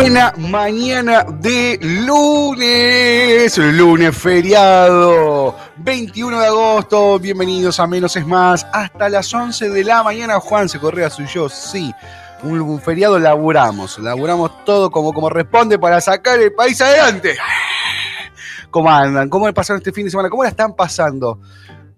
Buena mañana de lunes, lunes feriado, 21 de agosto, bienvenidos a Menos es Más, hasta las 11 de la mañana, Juan se Correa soy yo, sí, un, feriado laburamos, laburamos todo como, como responde para sacar el país adelante. ¿Cómo andan? ¿Cómo pasaron este fin de semana? ¿Cómo la están pasando?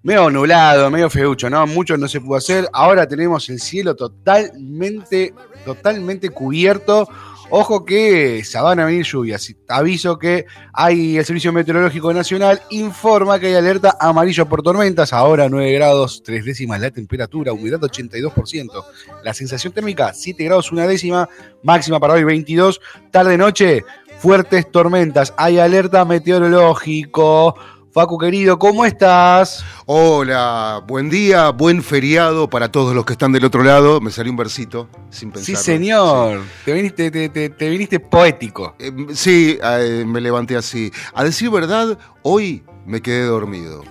Medio nublado, medio feucho, ¿no? Mucho no se pudo hacer. Ahora tenemos el cielo totalmente, totalmente cubierto. Ojo que se van a venir lluvias. Aviso que hay el Servicio Meteorológico Nacional informa que hay alerta amarillo por tormentas. Ahora 9 grados, 3 décimas la temperatura, humedad 82%. La sensación térmica 7 grados, una décima. Máxima para hoy 22. Tarde noche, fuertes tormentas. Hay alerta meteorológico. Facu querido, ¿cómo estás? Hola, buen día, buen feriado para todos los que están del otro lado. Me salió un versito sin Sí, pensar. señor. Te, viniste, te, te- te viniste poético. sí, eh, me levanté así. A decir verdad, hoy me quedé dormido.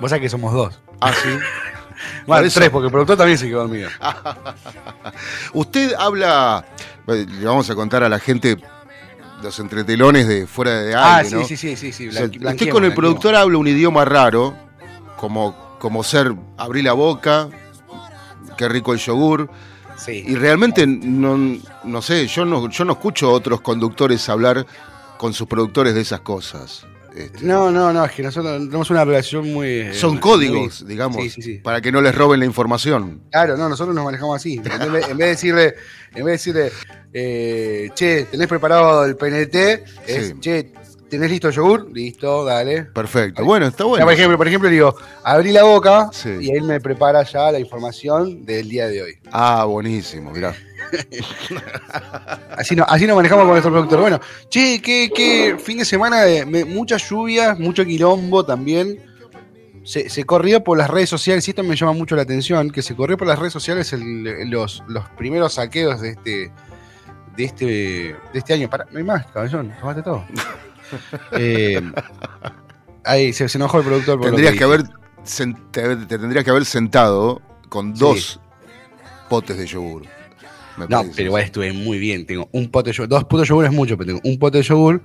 Vos sabés que somos dos. Ah, sí. Bueno, tres, porque el productor también se quedó dormido. Usted habla, eh, le vamos a contar a la gente los entretelones de fuera de Ah, aire, sí, ¿no? sí, sí, sí. O sea, con el productor habla un idioma raro, como, como ser abrir la boca, qué rico el yogur. Sí. Y realmente no, no sé, yo no, yo no escucho a otros conductores hablar con sus productores de esas cosas. Este, No, no, no, es que nosotros tenemos una relación muy. eh, son muy- códigos, digamos, Sí, sí, sí. para que no les roben la información. Claro, no, nosotros nos manejamos así. En vez, en vez de decirle, en vez de decirle, eh, che, ¿tenés preparado el PNT? Es, Sí. che, ¿tenés listo el yogur? Listo, dale. Perfecto. Bueno, está bueno. por ejemplo, por ejemplo, digo, abrí la boca Sí. y él me prepara ya la información del día de hoy. Ah, buenísimo, mirá. Así, no, así nos manejamos con nuestro productor. Bueno, che, qué, qué fin de semana de me- muchas lluvias, mucho quilombo también. Se, se corrió por las redes sociales, y esto me llama mucho la atención, que se corrió por las redes sociales el- los, los primeros saqueos de este de este de este año. Pará, no hay más, caballón, tomaste todo. Eh, ahí se, se enojó el productor por Tendrías que dije. haber te, te tendrías que haber sentado con Sí. dos potes de yogur. Me No, pero igual estuve muy bien. Tengo un pote de yogur, dos putos yogur es mucho, pero tengo un pote de yogur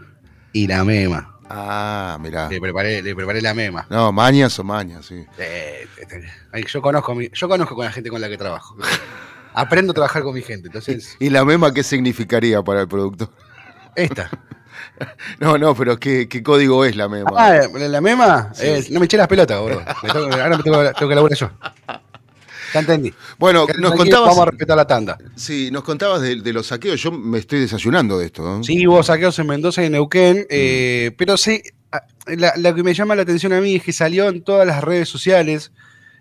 y la mema. Ah, mirá. Le preparé, le preparé la mema. No, mañas o mañas, sí. Eh, ay, yo conozco yo conozco con la gente con la que trabajo. Aprendo a trabajar con mi gente. Entonces, ¿Y la mema qué significaría para el productor? esta. No, no, pero ¿qué, qué código es la mema? Ah, la, mema, es- no me eché las pelotas, boludo. Ahora me tengo, tengo que laburar yo. Ya entendí. Bueno, nos contabas, Vamos a respetar la tanda. sí, nos contabas de, de los saqueos. Yo me estoy desayunando de esto. ¿no? Sí, hubo saqueos en Mendoza y en Neuquén, eh, pero sí, ah, la, la que me llama la atención a mí es que salió en todas las redes sociales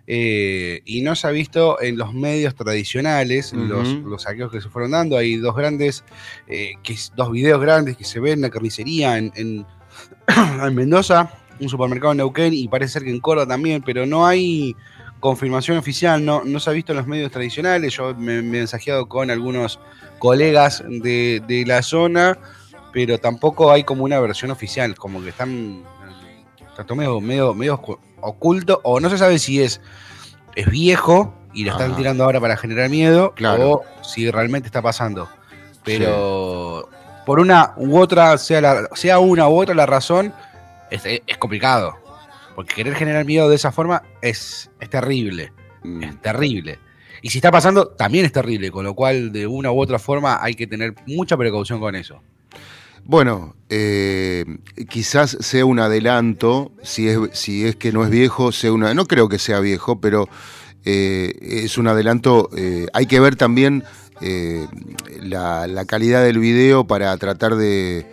eh, y no se ha visto en los medios tradicionales los, los saqueos que se fueron dando. Hay dos grandes, eh, que, dos videos grandes que se ven en la carnicería en, en- en Mendoza, un supermercado en Neuquén y parece ser que en Córdoba también, pero no hay confirmación oficial, no, no se ha visto en los medios tradicionales. Yo me, he mensajeado con algunos colegas de, de la zona, pero tampoco hay como una versión oficial, como que están está todo medio, medio, medio oculto, o no se sabe si es, es viejo y lo están Ajá. tirando ahora para generar miedo, Claro. o si realmente está pasando. Pero por una u otra, sea, la, sea una u otra la razón, es, es complicado. Porque querer generar miedo de esa forma es, es terrible Mm. es terrible. Y si está pasando, también es terrible, con lo cual de una u otra forma hay que tener mucha precaución con eso. Bueno, eh, quizás sea un adelanto, si es, si es que no es viejo, sea una, no creo que sea viejo, pero eh, es un adelanto. eh, hay que ver también la, la calidad del video para tratar de,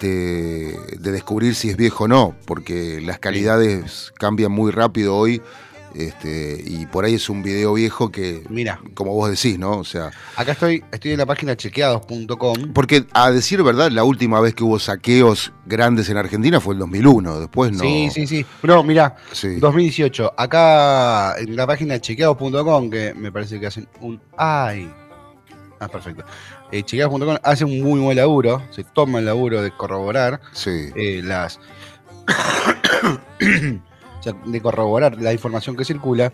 de, de descubrir si es viejo o no, porque las calidades cambian muy rápido hoy. Este, y por ahí es un video viejo que, Mira, como vos decís, ¿no? O sea, acá estoy, estoy en la página chequeados.com. porque a decir verdad, la última vez que hubo saqueos grandes en Argentina fue el 2001, después no. Sí, sí, sí. No, mira, Sí. 2018. Acá en la página chequeados.com, que me parece que hacen un. ¡Ay! Ah, perfecto. Eh, hace un muy buen laburo, se toma el laburo de corroborar Sí. eh, las. o sea, de corroborar la información que circula.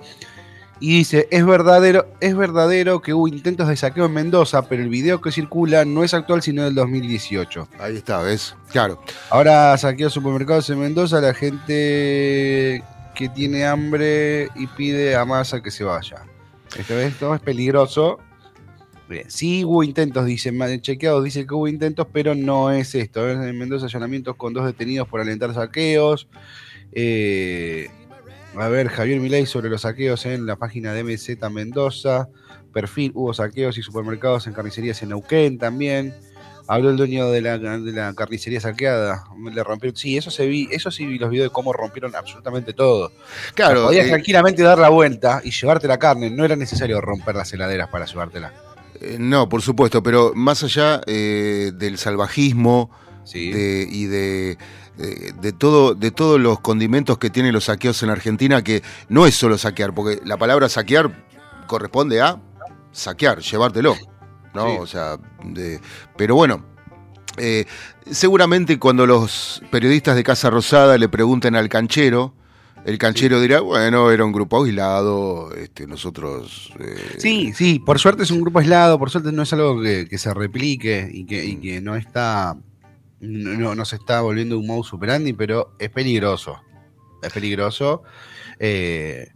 Y dice, es verdadero, es verdadero que hubo intentos de saqueo en Mendoza, pero el video que circula no es actual sino del 2018. Ahí está, ¿ves? Claro. Ahora saqueo supermercados en Mendoza, la gente que tiene hambre y pide a masa que se vaya. Esto, esto es peligroso. Bien, sí hubo intentos, dice, ma- chequeados dice que hubo intentos, pero no es esto. Es en Mendoza allanamientos con dos detenidos por alentar saqueos. Eh, a ver, Javier Milei sobre los saqueos en la página de MZ Mendoza. Perfil, hubo saqueos y supermercados en carnicerías en Neuquén también. Habló el dueño de la, de la carnicería saqueada. Le rompieron. Sí, eso se vi, eso sí vi los videos de cómo rompieron absolutamente todo. Claro. Podías eh, tranquilamente dar la vuelta y llevarte la carne. No era necesario romper las heladeras para llevártela. Eh, no, por supuesto, pero más allá eh, del salvajismo Sí. de- y de, de, de todo, de todos los condimentos que tienen los saqueos en Argentina, que no es solo saquear, porque la palabra saquear corresponde a saquear, llevártelo. ¿no? Sí. O sea, de- pero bueno. eh, seguramente cuando los periodistas de Casa Rosada le pregunten al canchero, el canchero dirá, bueno, era un grupo aislado, este, nosotros... eh, Sí, sí, por suerte es un grupo aislado, por suerte no es algo que, que se replique y que, y que no está, no, no se está volviendo un modus operandi, pero es peligroso. Es peligroso. Eh,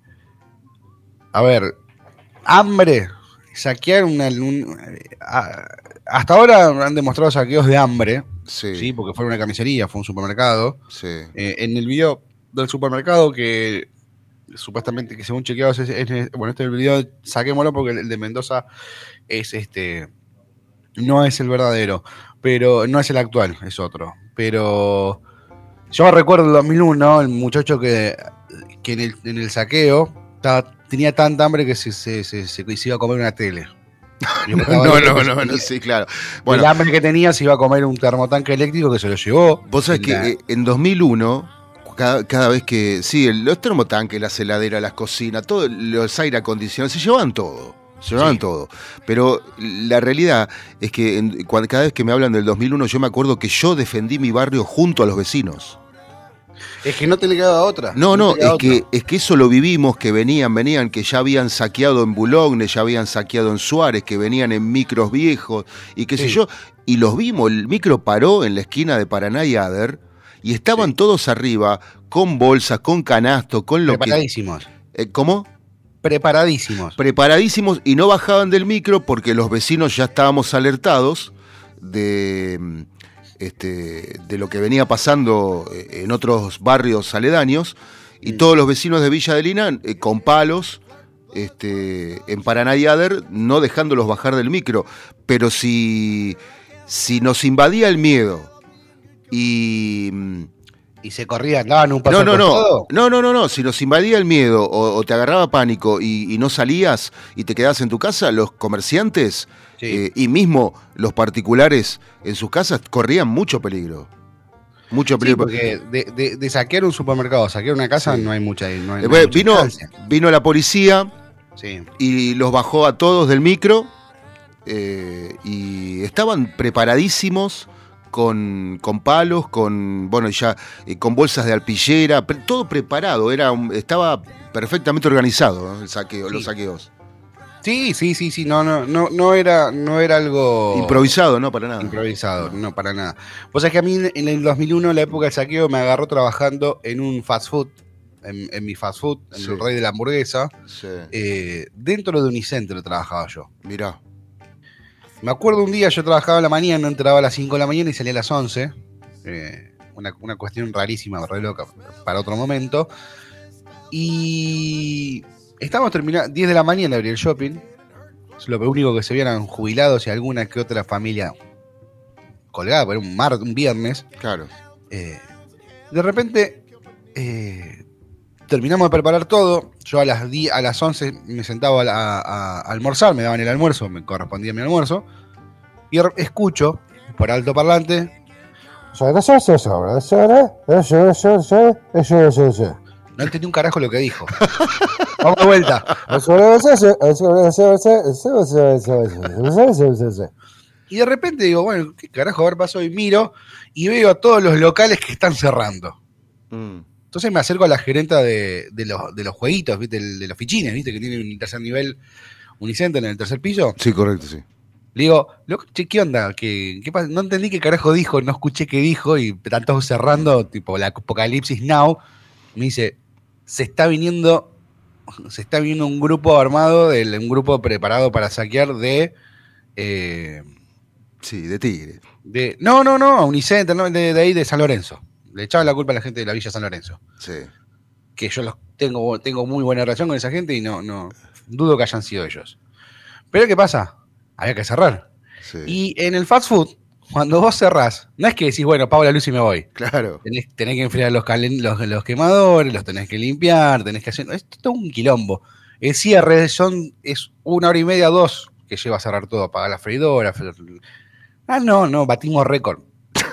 a ver, hambre, saquear una, un- a- hasta ahora han demostrado saqueos de hambre, sí, sí, porque fue una carnicería, fue un supermercado. sí. Eh, en el video del supermercado que supuestamente que según chequeados es, es- bueno este video saquémoslo porque el, el de Mendoza es este no es el verdadero pero no es el actual es otro. Pero yo recuerdo el 2001 el muchacho que, que en, el, en el saqueo estaba- tenía tanta hambre que se, se, se- se- se iba a comer una tele. No, el no, no, no, sí, claro. el Bueno, hambre que tenía se iba a comer un termotanque eléctrico que se lo llevó vos sabés que eh, en 2001, cada, cada vez que, sí, los termotanques, las heladeras, las cocinas, todo, los aire acondicionados, se llevaban todo. Se llevaban Sí. todo. Pero la realidad es que en- cuando- cada vez que me hablan del 2001, yo me acuerdo que yo defendí mi barrio junto a los vecinos. es que no te le quedaba otra No, no, es que, otra. es que eso lo vivimos, que venían, venían, que ya habían saqueado en Boulogne, ya habían saqueado en Suárez, que venían en micros viejos y qué sé Sí. yo, y los vimos, el micro paró en la esquina de Paraná y Ader, y estaban Sí. todos arriba, con bolsas, con canasto, con lo que... preparadísimos Eh, ¿Cómo? preparadísimos Preparadísimos y no bajaban del micro porque los vecinos ya estábamos alertados de, mm, este, de lo que venía pasando eh, en otros barrios aledaños y Mm. todos los vecinos de Villa de Lina eh, con palos este, en Paraná y Ader, no dejándolos bajar del micro. Pero si, si nos invadía el miedo y. mm, Y se corrían, daban un paso No, no, no. costado. No, no, no, no. Si nos invadía el miedo o, o te agarraba pánico y, y no salías y te quedabas en tu casa, los comerciantes Sí. eh, y mismo los particulares en sus casas corrían mucho peligro. Mucho Sí, peligro. porque de, de- de saquear un supermercado, saquear una casa, Sí. no hay mucha. No hay, Eh, no hay mucha vino, distancia. vino la policía y los bajó a todos del micro eh, y estaban preparadísimos con, con palos, con bueno ya eh, con bolsas de alpillera, pre- todo preparado, era estaba perfectamente organizado ¿no? el saqueo, Sí. los saqueos. Sí, sí, sí, sí, no, no, no, no era, no era algo Improvisado, no para nada. improvisado, no para nada. Vos sabés que a mí en el 2001, la época del saqueo, me agarró trabajando en un fast food, en, en mi fast food, en Sí. el rey de la hamburguesa, Sí. eh, dentro de Unicentro trabajaba yo. Mirá, Me acuerdo un día, yo trabajaba a la mañana, entraba a las 5 de la mañana y salía a las 11. eh, una, una cuestión rarísima, re loca, para otro momento. Y estábamos terminando, 10 de la mañana abrí el shopping. Lo único que se vieron jubilados y alguna que otra familia colgada, pero era un, mar, un viernes. claro. Eh, de repente eh, terminamos de preparar todo. Yo a las, 10 a las 11 me sentaba a, la- a- a almorzar, me daban el almuerzo, me correspondía mi almuerzo. Y escucho por alto parlante. No entendí un carajo lo que dijo. Vamos de vuelta. Y de repente digo, bueno, ¿qué carajo a ver pasó? Y miro y veo a todos los locales que están cerrando. Mm, Entonces me acerco a la gerenta de, de los, de los jueguitos, ¿viste? De los fichines, ¿viste? Que tiene un tercer nivel Unicenter en el tercer piso. Sí, correcto, sí. Le digo, che, ¿qué onda? ¿Qué, qué pasa? No entendí qué carajo dijo, no escuché qué dijo y todos cerrando, tipo la apocalipsis now. Me dice, se está viniendo, se está viniendo un grupo armado, un grupo preparado para saquear de, eh, Sí, de tigre. de no, no, no, Unicenter, no, de, de ahí de San Lorenzo. Le echaban la culpa a la gente de la Villa San Lorenzo. Sí. Que yo los tengo, tengo muy buena relación con esa gente y no, no dudo que hayan sido ellos. Pero ¿qué pasa? Había que cerrar. sí. Y en el fast food, cuando vos cerrás, no es que decís, bueno, pago la luz y me voy. Claro. Tenés, tenés que enfriar los, calen- los, los quemadores, los tenés que limpiar, tenés que hacer. Es todo un quilombo. El cierre son, es una hora y media, dos, que lleva a cerrar todo, apagar la freidora. fre- Ah, no, no, batimos récord.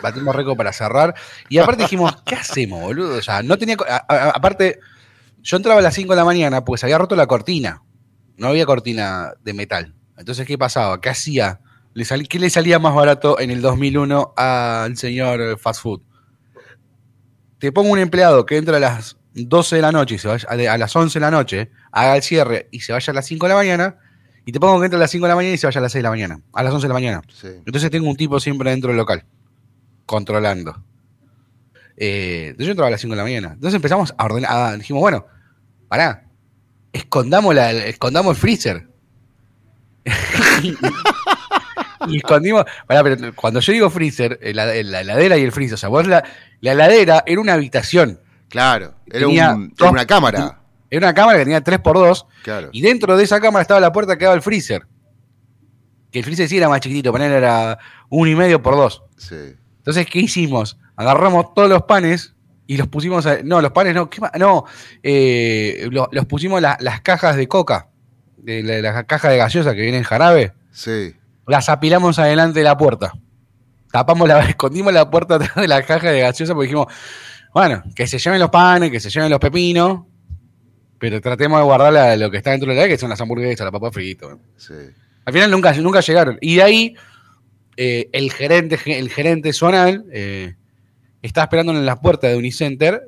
Batimos récord para cerrar. Y aparte dijimos, ¿qué hacemos, boludo? O sea, no tenía. co- a- a- aparte, yo entraba a las 5 de la mañana, pues había roto la cortina. No había cortina de metal. Entonces, ¿qué pasaba? ¿Qué hacía? ¿Le sal- ¿Qué le salía más barato en el 2001 al señor fast food? Te pongo un empleado que entra a las 12 de la noche y se vaya a las 11 de la noche, haga el cierre y se vaya a las 5 de la mañana. Y te pongo que entra a las 5 de la mañana y se vaya a las 6 de la mañana, a las 11 de la mañana. Sí. Entonces tengo un tipo siempre dentro del local, controlando. Eh, entonces yo entraba a las 5 de la mañana. Entonces empezamos a ordenar, a- dijimos, bueno, pará, escondamos, la, escondamos el freezer. y escondimos, pará, pero cuando yo digo freezer, eh, la, la heladera y el freezer, o sea, vos la, la heladera era una habitación, Claro. Era, un- era una cámara. era una cámara que tenía 3x2 Claro. y dentro de esa cámara estaba la puerta que daba el freezer. Que el freezer sí era más chiquitito, poner era uno y medio por dos. Sí. Entonces, ¿qué hicimos? Agarramos todos los panes y los pusimos a- No, los panes no, ¿qué No, eh, lo- los pusimos la- las cajas de coca, de la, la caja de gaseosa que viene en jarabe, Sí. las apilamos adelante de la puerta. Tapamos la, escondimos la puerta atrás de la caja de gaseosa porque dijimos, bueno, que se lleven los panes, que se lleven los pepinos, pero tratemos de guardar la- lo que está dentro de la que son las hamburguesas, la papa frita. Sí. Al final nunca, nunca llegaron. Y de ahí, eh, el gerente, el gerente zonal eh, estaba esperando en la puerta de Unicenter.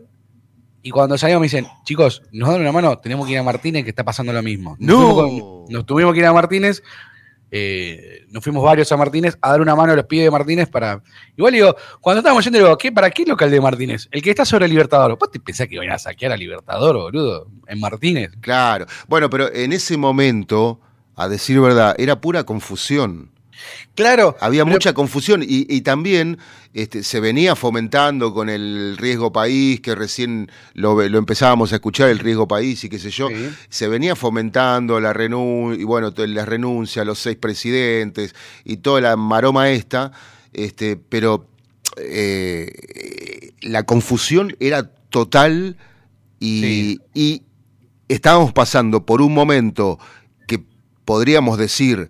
Y cuando salimos me dicen, chicos, nos dan una mano, tenemos que ir a Martínez, que está pasando lo mismo. Nos, ¡No! tuvimos, nos tuvimos que ir a Martínez, eh, nos fuimos varios a Martínez a dar una mano a los pibes de Martínez para... Igual digo, cuando estábamos yendo, digo, ¿qué, ¿para qué local de Martínez? El que está sobre el Libertador. ¿Vos te pensás que iban a saquear a Libertador, boludo? En Martínez. Claro. Bueno, pero en ese momento, a decir verdad, era pura confusión. Claro. Había pero- mucha confusión y, y también este, se venía fomentando con el riesgo país, que recién lo, empezábamos a escuchar, el riesgo país y qué sé yo. Sí. Se venía fomentando la renuncia, y bueno, la renuncia los seis presidentes y toda la maroma esta, este, pero eh, la confusión era total y, Sí. y estábamos pasando por un momento que podríamos decir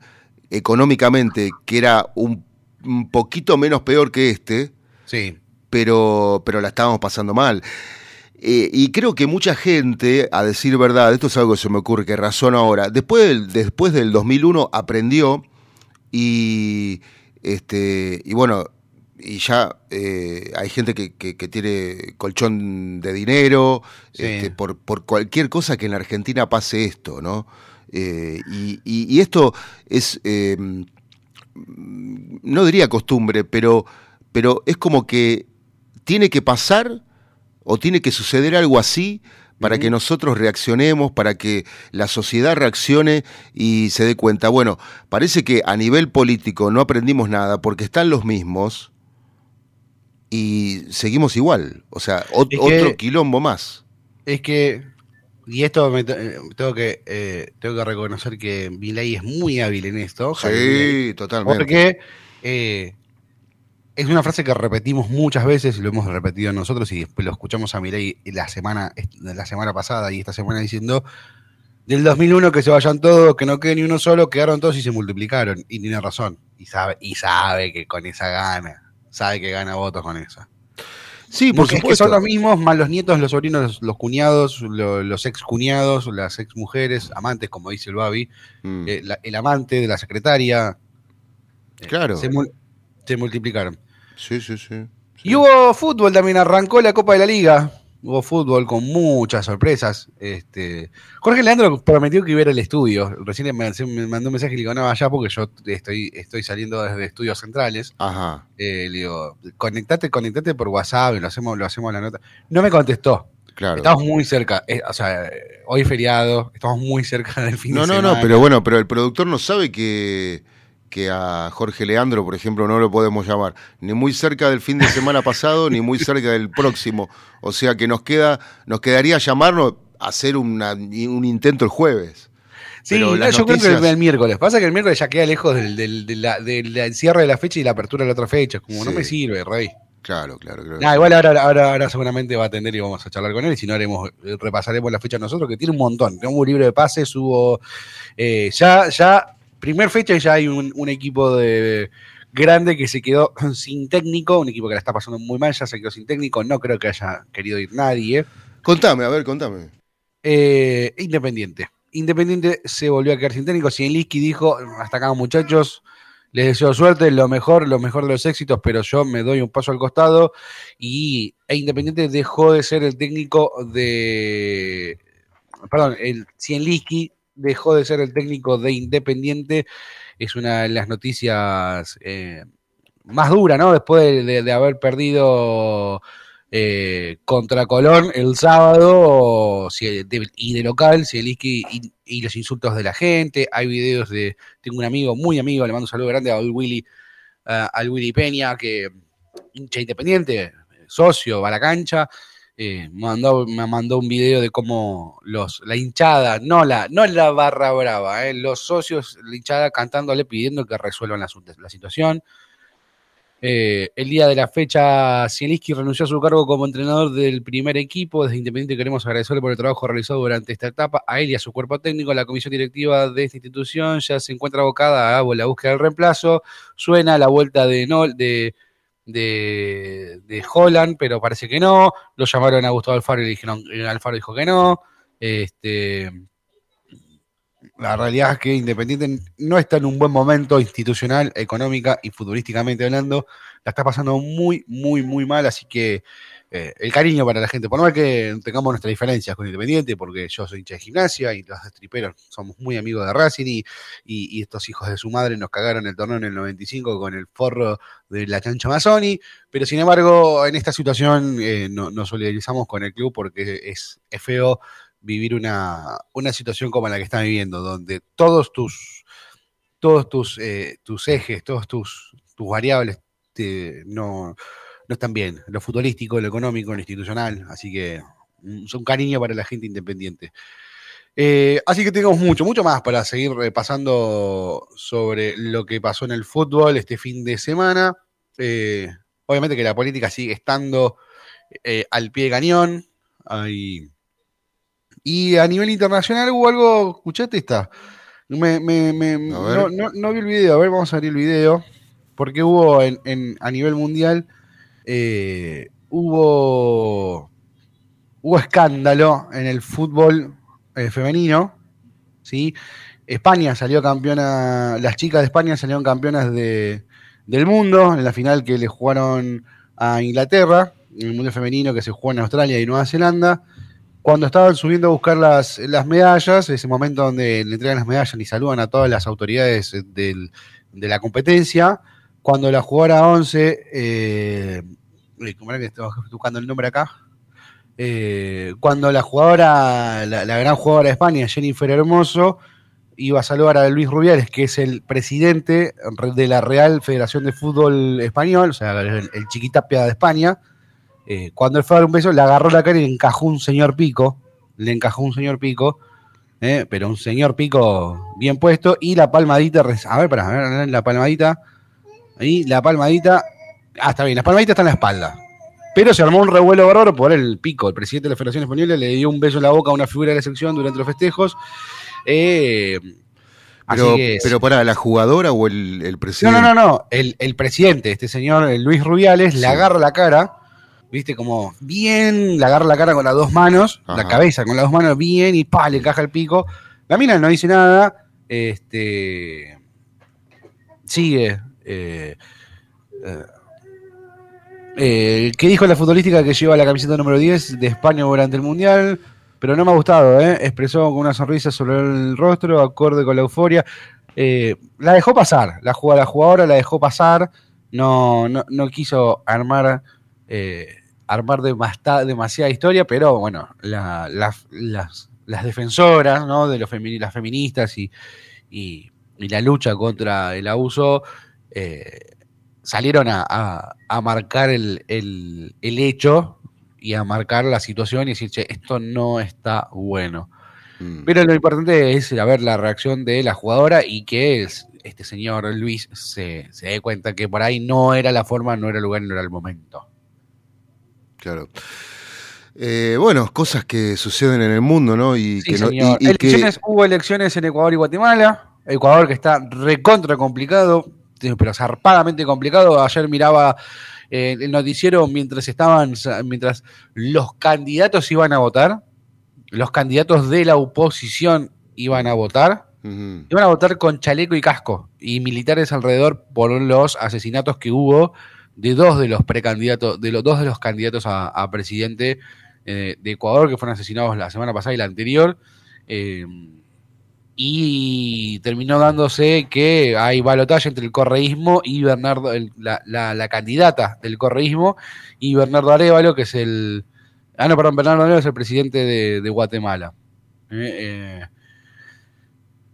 económicamente que era un, un poquito menos peor que este, Sí. pero, pero la estábamos pasando mal. Eh, y creo que mucha gente, a decir verdad, esto es algo que se me ocurre, que razón ahora, después del, después del 2001 aprendió y, este, y bueno, y ya eh, hay gente que, que- que tiene colchón de dinero, Sí. este, por, por cualquier cosa que en la Argentina pase esto, ¿no? Eh, y, y- y esto es, eh, no diría costumbre, pero, pero es como que tiene que pasar o tiene que suceder algo así para que nosotros reaccionemos, para que la sociedad reaccione y se dé cuenta. Bueno, parece que a nivel político no aprendimos nada porque están los mismos y seguimos igual. O sea, ot- Es que- otro quilombo más. Es que, y esto me eh, tengo que eh, tengo que reconocer que Milei es muy hábil en esto. Javier Sí, totalmente. Porque eh, es una frase que repetimos muchas veces, y lo hemos repetido nosotros, y después lo escuchamos a Milei la semana, la semana pasada y esta semana diciendo del 2001 que se vayan todos, que no quede ni uno solo, quedaron todos y se multiplicaron. Y tiene razón. Y sabe, y sabe que con esa gana, sabe que gana votos con esa. Sí, por Porque es que son los mismos, más los nietos, los sobrinos, los, los cuñados, lo- los ex cuñados, las ex mujeres, amantes, como dice el Babi, Mm, eh, la- el amante de la secretaria. eh, Claro. Se, mul- se multiplicaron. Sí, sí, sí. Y hubo fútbol también, arrancó la Copa de la Liga. Hubo fútbol con muchas sorpresas. Este, Jorge Leandro prometió que iba a ir al estudio. Recién me, me mandó un mensaje y le digo, no, vaya porque yo estoy, estoy saliendo desde estudios centrales. Ajá. Eh, le digo, conectate, conectate por WhatsApp, y lo hacemos, lo hacemos la nota. No me contestó. Claro. Estamos muy cerca. eh, o sea, hoy es feriado, estamos muy cerca del fin No, de no, semana. no, pero bueno, pero el productor no sabe que, que a Jorge Leandro, por ejemplo, no lo podemos llamar ni muy cerca del fin de semana pasado, ni muy cerca del próximo. O sea que nos queda, nos quedaría llamarnos, hacer una- un intento el jueves. Sí, no, yo creo que el, el miércoles. Pasa que el miércoles ya queda lejos del, del, de la- del encierre de la fecha y la apertura de la otra fecha. Como no me sirve, rey. Claro, claro, claro. Nah, igual ahora, ahora, ahora seguramente va a atender y vamos a charlar con él. Y si no, haremos, eh, repasaremos la fecha nosotros, que tiene un montón. Tenemos un libro de pases, hubo. eh, ya, ya, primer fecha, ya hay un, un equipo de grande que se quedó sin técnico, un equipo que la está pasando muy mal, ya se quedó sin técnico. No creo que haya querido ir nadie. Contame, a ver, contame. Eh, Independiente. Independiente se volvió a quedar sin técnico. Sienliski dijo: Hasta acá, muchachos. Les deseo suerte, lo mejor, lo mejor de los éxitos, pero yo me doy un paso al costado. Y e Independiente dejó de ser el técnico de. Perdón, el Sienliski dejó de ser el técnico de Independiente. Es una de las noticias eh, más duras, ¿no? Después de, haber perdido eh, contra Colón el sábado si- y de local, Zielinski y, y los insultos de la gente. Hay videos de. Tengo un amigo, muy amigo, le mando un saludo grande al Willy, ah, al Willy Peña, que hincha independiente, socio, va a la cancha. Eh, mandó, me mandó un video de cómo los, la hinchada, no la, no la barra brava, eh, los socios, la hinchada cantándole pidiendo que resuelvan la, situación. Eh, el día de la fecha, Zielinski renunció a su cargo como entrenador del primer equipo. Desde Independiente queremos agradecerle por el trabajo realizado durante esta etapa. A él y a su cuerpo técnico, la comisión directiva de esta institución ya se encuentra abocada a la búsqueda del reemplazo. Suena la vuelta de, de, de, de Holland, pero parece que no. Lo llamaron a Gustavo Alfaro y le dijeron, Alfaro dijo que no. Este, la realidad es que Independiente no está en un buen momento institucional, económica y futbolísticamente hablando. La está pasando muy, muy, muy mal. Así que eh, el cariño para la gente, por más que tengamos nuestras diferencias con Independiente, porque yo soy hincha de gimnasia y los triperos somos muy amigos de Racing y, y- estos hijos de su madre nos cagaron el torneo en el 95 con el forro de la chancha Mazzoni. Pero sin embargo, en esta situación eh, no- nos solidarizamos con el club porque es, feo vivir una, una situación como la que están viviendo, donde todos tus, todos tus, eh, tus ejes, todos tus, tus variables no, no están bien. Lo futbolístico, lo económico, lo institucional. Así que mm, es un cariño para la gente independiente. Eh, así que tenemos mucho, mucho más para seguir repasando sobre lo que pasó en el fútbol este fin de semana. Eh, obviamente que la política sigue estando eh, al pie de cañón. Hay- Y a nivel internacional hubo algo, escuchaste esta. Me- no, no- no vi el video, a ver, vamos a abrir el video. Porque hubo en, en- a nivel mundial, eh, hubo, hubo escándalo en el fútbol eh, femenino. ¿sí? España salió campeona, las chicas de España salieron campeonas de, del mundo en la final que le jugaron a Inglaterra, en el mundo femenino que se jugó en Australia y Nueva Zelanda. Cuando estaban subiendo a buscar las, las medallas, ese momento donde le entregan las medallas y saludan a todas las autoridades de la competencia, cuando la jugadora 11, eh, eh, ¿cómo era que estaba buscando el nombre acá? Eh, cuando la jugadora, la, gran jugadora de España, Jennifer Hermoso, iba a saludar a Luis Rubiales, que es el presidente de la Real Federación de Fútbol Español, o sea, el, el chiquitapia de España. Eh, cuando él fue a dar un beso, le agarró la cara y le encajó un señor pico. Le encajó un señor pico, pero un señor pico bien puesto. Y la palmadita, a ver, para ver, la palmadita. Ahí, la palmadita. Ah, está bien, la palmadita está en la espalda. Pero se armó un revuelo bárbaro por el pico. El presidente de la Federación Española le dio un beso en la boca a una figura de la sección durante los festejos. Eh, así Pero, que- pero para, ¿la jugadora o el, el no, presidente? no, no, no. El, el presidente, este señor Luis Rubiales, le Sí. agarra la cara, viste, como bien, le agarra la cara con las dos manos, la cabeza con las dos manos bien y pa, le encaja el pico. La mina no dice nada, este. Sigue. Eh, eh, ¿Qué dijo la futbolística que lleva la camiseta número 10 de España durante el Mundial? Pero no me ha gustado, ¿eh? Expresó con una sonrisa sobre el rostro, acorde con la euforia. Eh, la dejó pasar, la, jugadora la dejó pasar, no, quiso armar, armar demasiada historia, pero bueno, la- la- las, defensoras de los las feministas y la lucha contra el abuso eh, salieron a, a- a marcar el, el- el hecho y a marcar la situación y decir, che, esto no está bueno. Mm. Pero lo importante es a ver la reacción de la jugadora y que es- este señor Luis se, se dé cuenta que por ahí no era la forma, no era el lugar, no era el momento. Claro. Eh, bueno, cosas que suceden en el mundo, ¿no? Y Sí, que no, señor. y- y que- Elecciones, hubo elecciones en Ecuador y Guatemala. Ecuador que está recontra complicado, pero zarpadamente complicado. Ayer miraba eh, el noticiero mientras estaban, mientras los candidatos iban a votar, los candidatos de la oposición iban a votar. Iban a votar con chaleco y casco y militares alrededor por los asesinatos que hubo de dos de los precandidatos, de los dos de los candidatos a, a presidente eh, de Ecuador que fueron asesinados la semana pasada y la anterior. eh, y terminó dándose que hay balotaje entre el correísmo y Bernardo, la, candidata del correísmo y Bernardo Arevalo, que es el. Ah, no, perdón, Bernardo Arevalo es el presidente de, Guatemala. Eh, eh,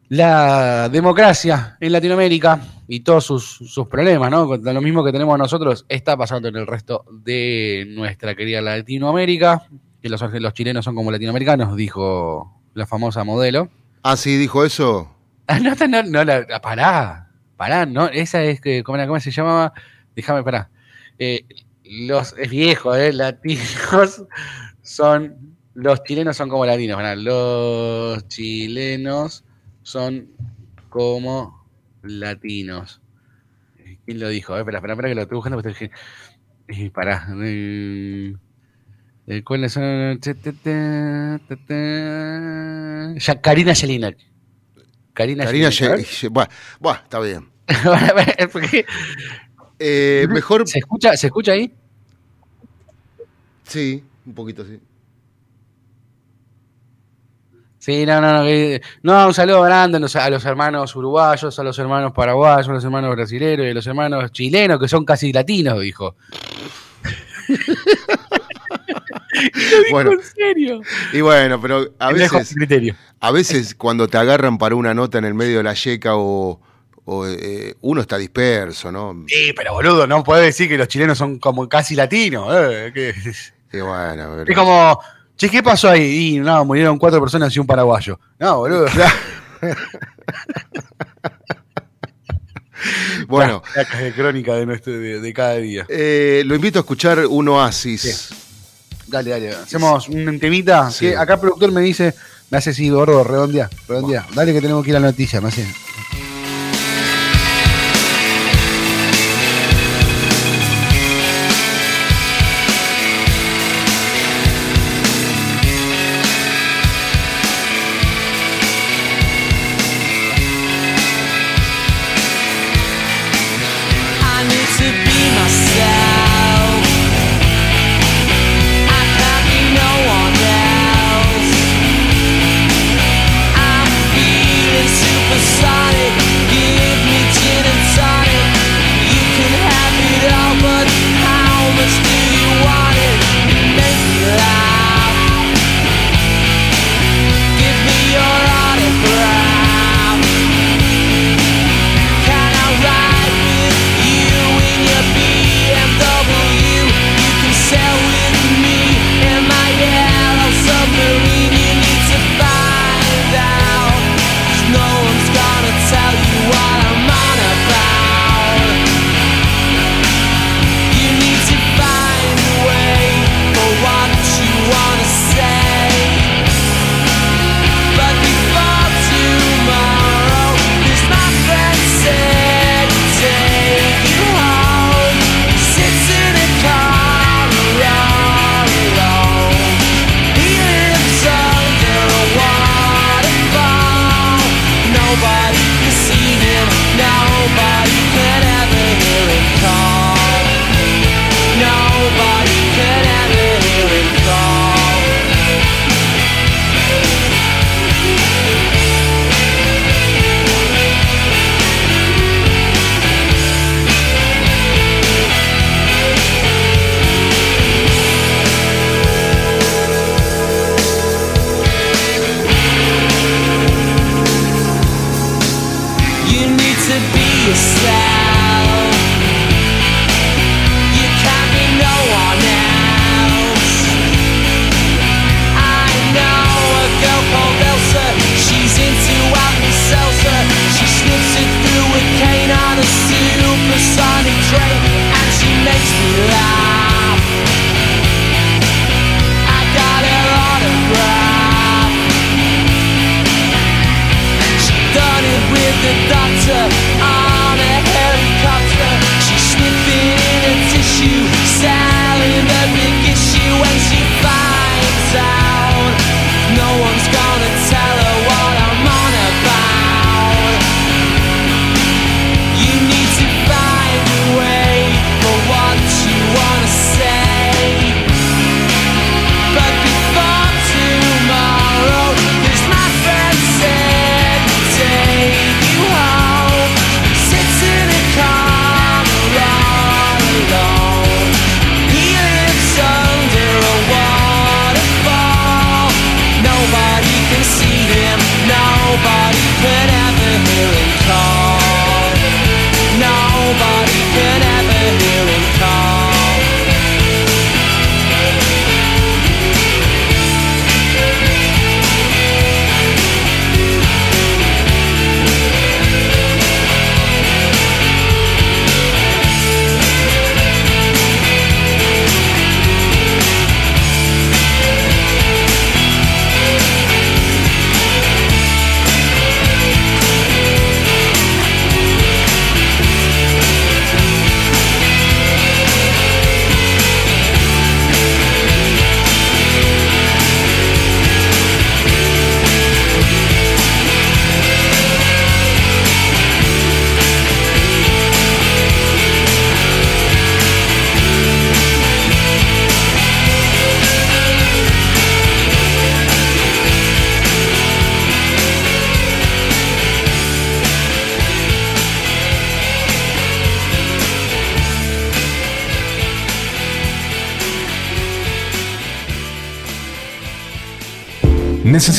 la democracia en Latinoamérica y todos sus, problemas, ¿no? Lo mismo que tenemos nosotros está pasando en el resto de nuestra querida Latinoamérica, que los chilenos son como latinoamericanos, dijo la famosa modelo. Ah, sí, dijo eso. Ah, no, no, no, la, la- pará, pará, no, esa es que, ¿cómo, era- cómo se llamaba? Déjame, pará. Eh, los, es viejo, eh, latinos son, los chilenos son como latinos, pará, los chilenos son como latinos. Eh, ¿Quién lo dijo? Eh, espera, espera, espera que lo estoy buscando, porque eh, pará. eh, eh, ¿Cuáles son? Ya, Karina Jelinek. Karina, Karina. Ye- buah, buah, está bien. Eh, mejor, ¿Se escucha, ¿Se escucha ahí? sí, un poquito sí. Sí, no, no, no. que- no, un saludo grande a los, a los hermanos uruguayos, a los hermanos paraguayos, a los hermanos brasileños y a los hermanos chilenos, que son casi latinos, dijo. Bueno, ¿En serio? y bueno, pero a veces, criterio. a veces cuando te agarran para una nota en el medio de la yeca o, o, eh, uno está disperso, ¿no? Sí, pero boludo, no puedes decir que los chilenos son como casi latinos. eh, que- Y bueno, pero- Es como, che, ¿qué pasó ahí? Y no, murieron cuatro personas y un paraguayo. No, boludo. bueno, La, la crónica de, nuestro, de, de cada día. eh, lo invito a escuchar un oasis. Dale, dale. Hacemos un temita. Sí. Que acá el productor me dice, me hace así, gordo, redondea, redondea. Dale que tenemos que ir a la noticia, me hace.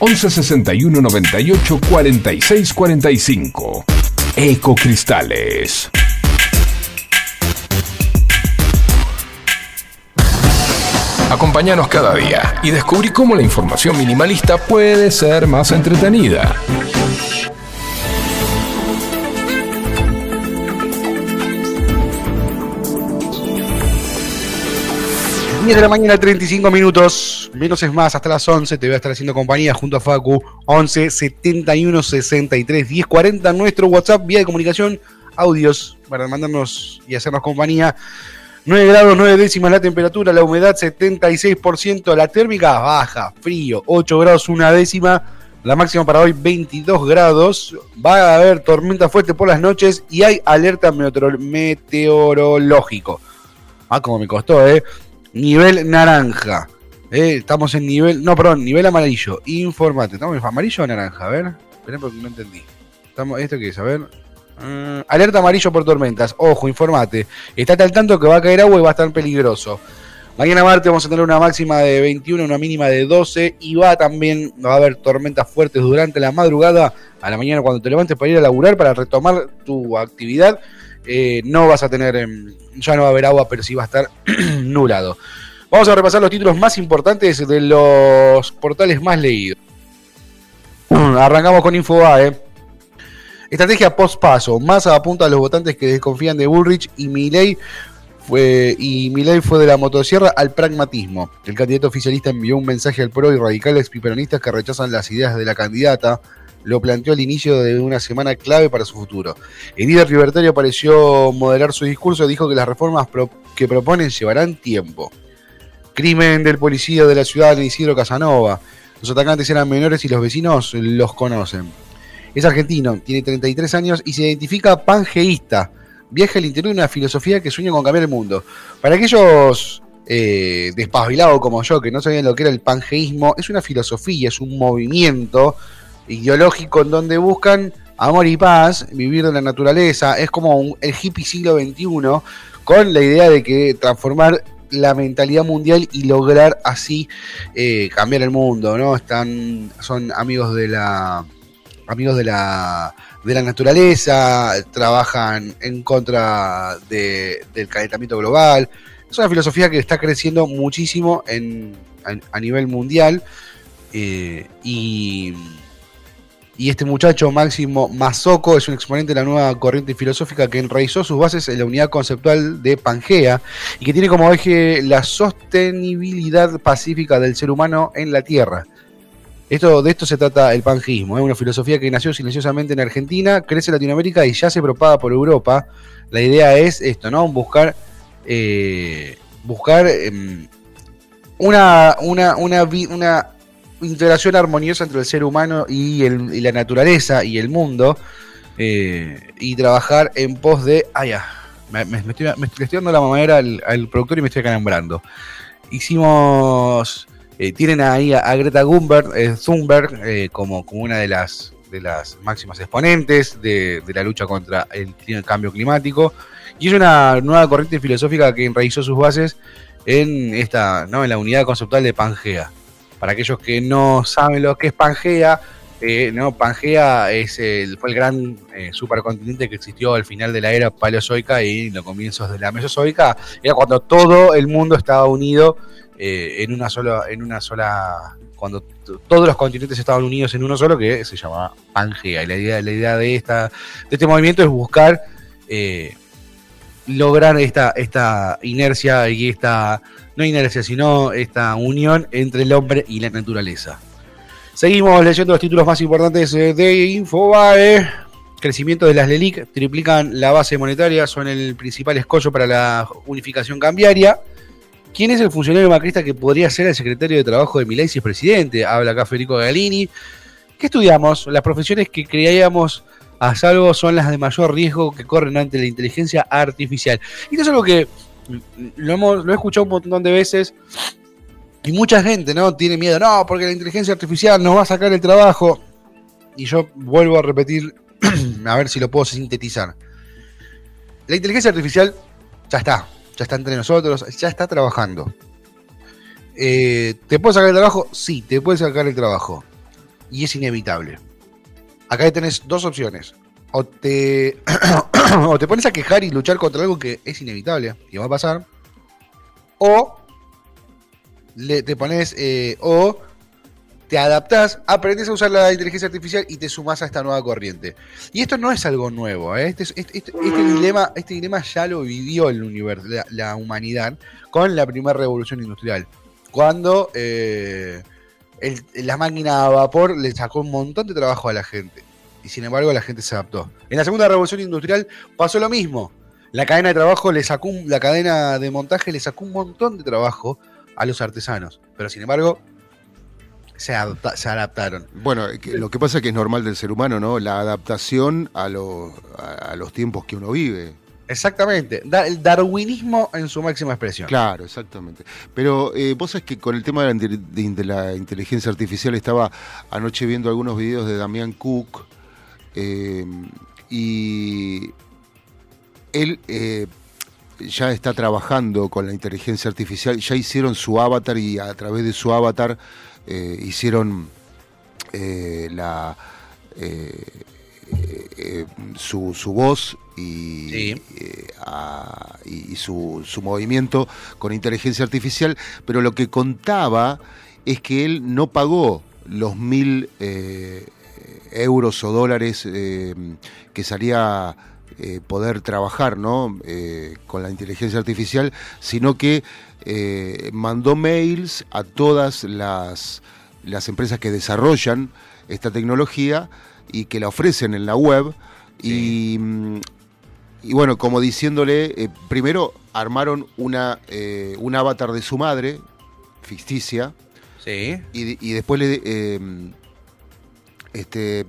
11 61 98 46 45. Ecocristales. Acompáñanos cada día y descubrí cómo la información minimalista puede ser más entretenida. 10 de la mañana, 35 minutos. Menos es más, hasta las 11. Te voy a estar haciendo compañía junto a Facu. 11 71 63 10 40. Nuestro WhatsApp, vía de comunicación, audios para mandarnos y hacernos compañía. 9 grados 9 décimas la temperatura, la humedad 76%, la térmica baja, frío, 8 grados una décima, la máxima para hoy 22 grados, va a haber tormenta fuerte por las noches y hay alerta meteoro- meteorológico. Ah, como me costó, ¿eh? Nivel naranja. Eh, estamos en nivel, no, perdón, nivel amarillo. Informate. ¿Estamos en amarillo o naranja? A ver, esperen porque no entendí. Estamos, ¿Esto qué es? A ver. Mm, alerta amarillo por tormentas. Ojo, informate. Estate al tanto que va a caer agua y va a estar peligroso. Mañana martes vamos a tener una máxima de 21, una mínima de 12 y va también, va a haber tormentas fuertes durante la madrugada, a la mañana cuando te levantes para ir a laburar, para retomar tu actividad. Eh, no vas a tener, em, ya no va a haber agua, pero sí va a estar nublado. Vamos a repasar los títulos más importantes de los portales más leídos. Arrancamos con Infobae. Estrategia post-paso. Massa apunta a los votantes que desconfían de Bullrich y Milei fue, y fue de la motosierra al pragmatismo. El candidato oficialista envió un mensaje al PRO y radicales piperonistas que rechazan las ideas de la candidata. Lo planteó al inicio de una semana clave para su futuro. El líder libertario pareció moderar su discurso y dijo que las reformas que proponen llevarán tiempo. Crimen del policía de la ciudad de Isidro Casanova. Los atacantes eran menores y los vecinos los conocen. Es argentino, tiene 33 años y se identifica pangeísta. Viaja al interior de una filosofía que sueña con cambiar el mundo. Para aquellos eh, despabilados como yo que no sabían lo que era el pangeísmo, es una filosofía, es un movimiento ideológico en donde buscan amor y paz, vivir de la naturaleza. Es como un- el hippie siglo XXI con la idea de que transformar la mentalidad mundial y lograr así eh, cambiar el mundo, ¿no? Están, son amigos de la amigos de la de la naturaleza, trabajan en contra de- del calentamiento global. Es una filosofía que está creciendo muchísimo en, a, nivel mundial eh, y, y este muchacho Máximo Mazoco es un exponente de la nueva corriente filosófica que enraizó sus bases en la unidad conceptual de Pangea y que tiene como eje la sostenibilidad pacífica del ser humano en la Tierra. Esto, de esto se trata el pangeísmo, es una filosofía que nació silenciosamente en Argentina, crece en Latinoamérica y ya se propaga por Europa. La idea es esto, ¿no? Buscar, eh, buscar em, una, una, una, una integración armoniosa entre el ser humano y, el- y la naturaleza y el mundo eh, y trabajar en pos de... Ah, ya, me, estoy, me- dando la mamadera al, productor y me estoy calambrando. Hicimos... eh, tienen ahí a, Greta Thunberg, eh, Thunberg eh, como, como una de las, de las máximas exponentes de, de la lucha contra el, cli- cambio climático. Y es una nueva corriente filosófica que enraizó sus bases en esta, ¿no? en la unidad conceptual de Pangea. Para aquellos que no saben lo que es Pangea, eh, no, Pangea es el, fue el gran eh, supercontinente que existió al final de la era paleozoica y los comienzos de la mesozoica. Era cuando todo el mundo estaba unido eh, en una sola, en una sola cuando todos los continentes estaban unidos en uno solo, que se llamaba Pangea. Y la idea, la idea de, esta, de este movimiento es buscar eh, lograr esta, esta inercia y esta, no inercia, sino esta unión entre el hombre y la naturaleza. Seguimos leyendo los títulos más importantes eh, de Infobae. Crecimiento de las LELIC triplican la base monetaria, son el principal escollo para la unificación cambiaria. ¿Quién es el funcionario macrista que podría ser el secretario de Trabajo de Milei si es presidente? Habla acá Federico Galini. ¿Qué estudiamos? Las profesiones que creíamos a salvo son las de mayor riesgo que corren ante la inteligencia artificial. Y esto es algo que lo, hemos, lo he escuchado un montón de veces y mucha gente no tiene miedo, no, porque la inteligencia artificial nos va a sacar el trabajo. Y yo vuelvo a repetir, a ver si lo puedo sintetizar. La inteligencia artificial ya está, ya está entre nosotros, ya está trabajando. Eh, ¿Te puede sacar el trabajo? Sí, te puede sacar el trabajo. Y es inevitable. Acá tenés dos opciones. O te, o te pones a quejar y luchar contra algo que es inevitable y va a pasar. O le, te pones. eh, o te adaptás, aprendes a usar la inteligencia artificial y te sumás a esta nueva corriente. Y esto no es algo nuevo, ¿eh? este, es- este- este- este dilema, este dilema ya lo vivió el universo, la, la humanidad con la primera revolución industrial. Cuando eh, la máquina a vapor le sacó un montón de trabajo a la gente. Y sin embargo la gente se adaptó. En la segunda revolución industrial pasó lo mismo. La cadena de trabajo le sacó un- la cadena de montaje le sacó un montón de trabajo a los artesanos. Pero sin embargo, se, adapta- se adaptaron. Bueno, que- lo que pasa es que es normal del ser humano, ¿no? La adaptación a los tiempos que uno vive. Exactamente. Da- el darwinismo en su máxima expresión. Claro, exactamente. Pero eh, vos sabés que con el tema de la, inteligencia artificial estaba anoche viendo algunos videos de Damián Cook eh, y él eh, ya está trabajando con la inteligencia artificial, ya hicieron su avatar y a través de su avatar eh, hicieron la eh, su, su voz y, Sí. eh, a- y- y su, su movimiento con inteligencia artificial, pero lo que contaba es que él no pagó los mil eh, euros o dólares eh, que salía eh, poder trabajar ¿no? Con la inteligencia artificial, sino que mandó mails a todas las, las empresas que desarrollan esta tecnología y que la ofrecen en la web. Y, mm, y bueno, como diciéndole, eh, primero armaron una, eh, un avatar de su madre, ficticia, Sí. y, y después le, eh, este,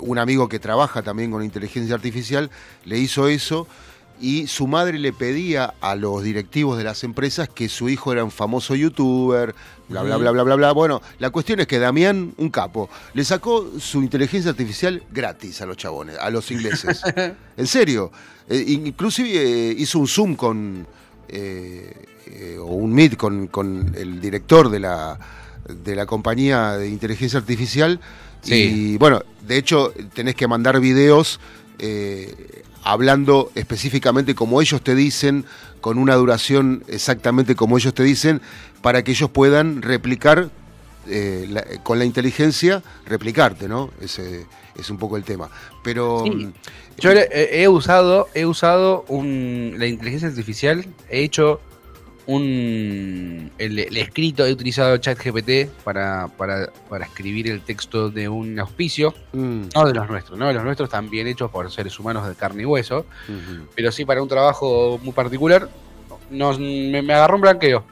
un amigo que trabaja también con inteligencia artificial le hizo eso y su madre le pedía a los directivos de las empresas que su hijo era un famoso youtuber, bla, bla, bla, bla, bla, bla. Bueno, la cuestión es que Damián, un capo, le sacó su inteligencia artificial gratis a los chabones, a los ingleses. en serio. Eh, inclusive eh, hizo un Zoom con, eh, eh, o un Meet con, con el director de la, de la compañía de inteligencia artificial. Sí. Y bueno, de hecho, tenés que mandar videos eh, hablando específicamente como ellos te dicen, con una duración exactamente como ellos te dicen, para que ellos puedan replicar eh, la- con la inteligencia, replicarte, ¿no? Ese es un poco el tema. Pero Sí. mm, Yo he he usado, he usado un, la inteligencia artificial, he hecho un el, el escrito, he utilizado ChatGPT para, para, para escribir el texto de un auspicio, mm, no de los nuestros, no de los nuestros también hechos por seres humanos de carne y hueso, pero sí para un trabajo muy particular, nos, me, me agarró un blanqueo.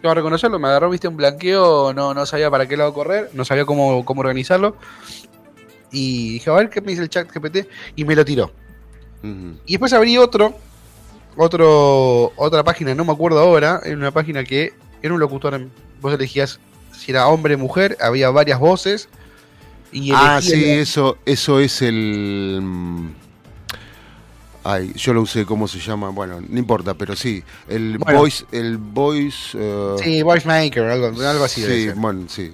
Tengo que reconocerlo, me agarró, viste, un blanqueo, no, no sabía para qué lado correr, no sabía cómo, cómo organizarlo. Y dije, a ver qué me dice el chat GPT, y me lo tiró. Y después abrí otro, otro, otra página, no me acuerdo ahora, era una página que era un locutor, en- vos elegías si era hombre o mujer, había varias voces. Y Ah, sí, la- eso, eso es el. mm, Ay, yo lo usé, ¿cómo se llama? Bueno, no importa, pero sí. El Bueno. voice. El voice. eh, Sí, Voice Maker, algo, algo así. sí, bueno, sí.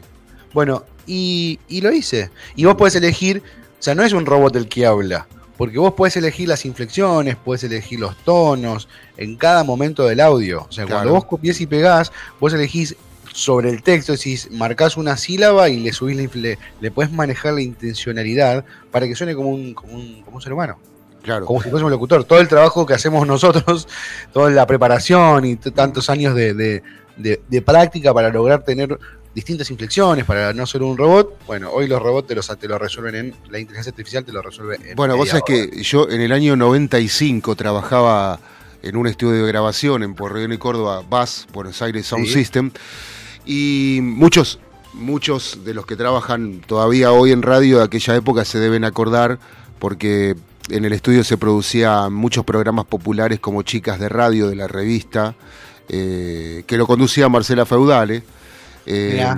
Bueno, y, y lo hice. Y vos podés elegir, o sea, no es un robot el que habla, porque vos podés elegir las inflexiones, podés elegir los tonos en cada momento del audio. O sea, Claro. cuando vos copias y pegás, vos elegís sobre el texto, decís, marcás una sílaba y le subís la le, puedes manejar la intencionalidad para que suene como un, como un, como un ser humano, Claro. como si fuese un locutor. Todo el trabajo que hacemos nosotros, toda la preparación y tantos años de, de- de- de práctica para lograr tener distintas inflexiones, para no ser un robot, bueno, hoy los robots te lo, te lo resuelven en, la inteligencia artificial te lo resuelve en Bueno, vos sabés hora. que yo en el año 95 trabajaba en un estudio de grabación en Porredón y Córdoba, BAS, Buenos Aires Sound Sí. System, y muchos, muchos de los que trabajan todavía hoy en radio de aquella época se deben acordar porque en el estudio se producían muchos programas populares como Chicas de Radio de la revista, eh, que lo conducía Marcela Feudale. Eh,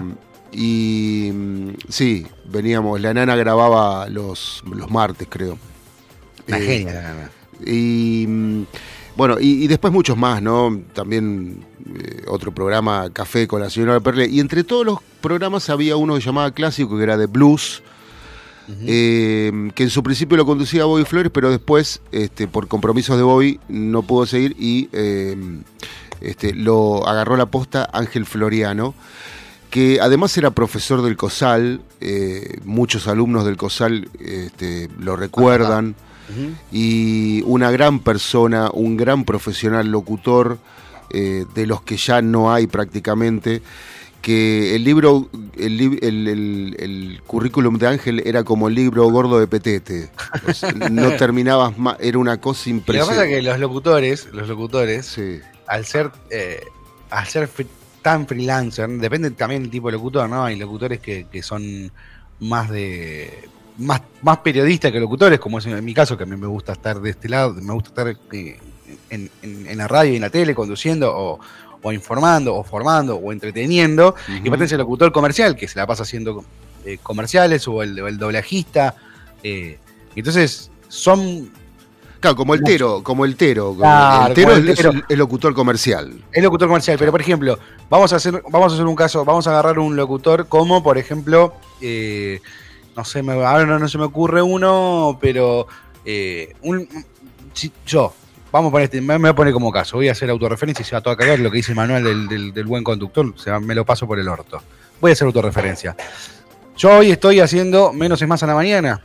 y mm, sí, veníamos, la nana grababa los, los martes, creo. Una Eh, genia, la nana. y mm, bueno, y, y después muchos más, ¿no? También eh, otro programa, Café con la señora Perle. Y entre todos los programas había uno que llamaba Clásico, que era de blues, eh, que en su principio lo conducía Bobby Flores, pero después, este, por compromisos de Bobby, no pudo seguir y eh, este, lo agarró la posta Ángel Floriano, que además era profesor del COSAL, eh, muchos alumnos del COSAL este, lo recuerdan y una gran persona, un gran profesional locutor, de los que ya no hay prácticamente, que el libro, el, el- el- el currículum de Ángel era como el libro gordo de Petete. O sea, no terminabas más, era una cosa Lo que pasa es que impresionante. los locutores, los locutores, Sí, al ser, eh, al ser tan freelancer, depende también del tipo de locutor, ¿no? Hay locutores que, que son más de más, más periodistas que locutores, como es en mi caso, que a mí me gusta estar de este lado, me gusta estar eh, en, en- en la radio y en la tele conduciendo o, o informando o formando o entreteniendo, y pertenece al locutor comercial, que se la pasa haciendo eh, comerciales o el, el doblajista. eh, entonces, son Claro, como el Tero, como el Tero. Claro, el es, Tero. el- el locutor comercial. Es locutor comercial, pero por ejemplo, vamos a hacer, vamos a hacer un caso, vamos a agarrar un locutor como, por ejemplo, eh, no sé, me, ahora no, no se me ocurre uno, pero eh, un, si- yo, vamos a poner este, me, voy a poner como caso, voy a hacer autorreferencia y se va todo a cagar lo que dice el manual del, del- del buen conductor, se va- me lo paso por el orto. Voy a hacer autorreferencia. Yo hoy estoy haciendo menos es más a la mañana.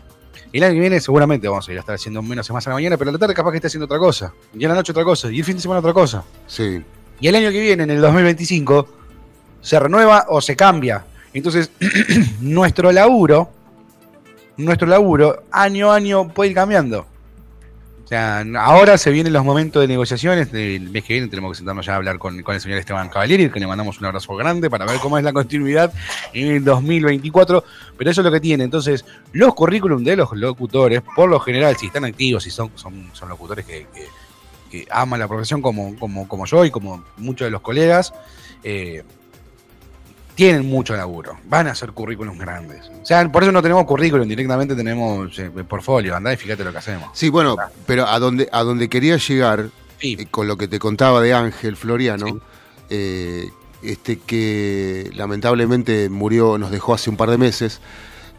Y el año que viene seguramente vamos a ir a estar haciendo menos es más a la mañana, pero a la tarde capaz que esté haciendo otra cosa. Y a la noche otra cosa. Y el fin de semana otra cosa. Sí. Y el año que viene, en el 2025, se renueva o se cambia. Entonces, nuestro laburo, nuestro laburo, año a año puede ir cambiando. O sea, ahora se vienen los momentos de negociaciones. El mes que viene tenemos que sentarnos ya a hablar con, el señor Esteban Cavalieri, que le mandamos un abrazo grande para ver cómo es la continuidad en el 2024. Pero eso es lo que tiene. Entonces, los currículum de los locutores, por lo general, si están activos, si son, son, son locutores que, que- que aman la profesión como, como, como yo y como muchos de los colegas, eh, tienen mucho laburo. Van a hacer currículums grandes. O sea, por eso no tenemos currículum, directamente tenemos eh, portfolio. Andá y fíjate lo que hacemos. Sí, bueno, pero a donde, a donde quería llegar, Sí. eh, con lo que te contaba de Ángel Floriano, Sí. eh, este que lamentablemente murió, nos dejó hace un par de meses,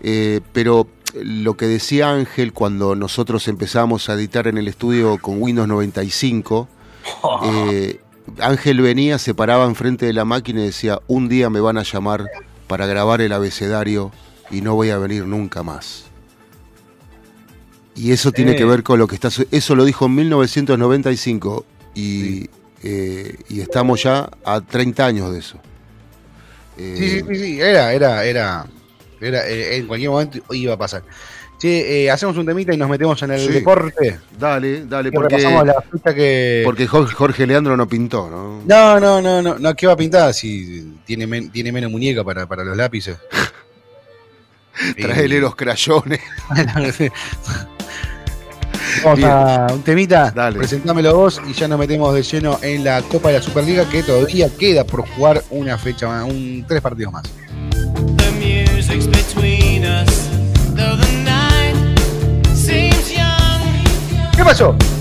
eh, pero lo que decía Ángel cuando nosotros empezamos a editar en el estudio con Windows 95, eh, Ángel venía, se paraba enfrente de la máquina y decía, un día me van a llamar para grabar el abecedario y no voy a venir nunca más. Y eso tiene Sí. que ver con lo que está... Eso lo dijo en 1995 y, eh, y estamos ya a 30 años de eso. Eh, Sí, sí, sí, sí, era, era, era, era, eh, en cualquier momento iba a pasar. Che, eh, hacemos un temita y nos metemos en el Sí. deporte. Dale, dale, porque, la fecha que. porque Jorge, Leandro no pintó, ¿no? No, no, no, no, no, ¿qué va a pintar si tiene, men- tiene menos muñeca para, para los lápices? Traele los crayones. Vamos a un temita, Dale. presentámelo vos y ya nos metemos de lleno en la Copa de la Superliga que todavía queda por jugar una fecha más, un, tres partidos más. The young. ¿Qué pasó? Is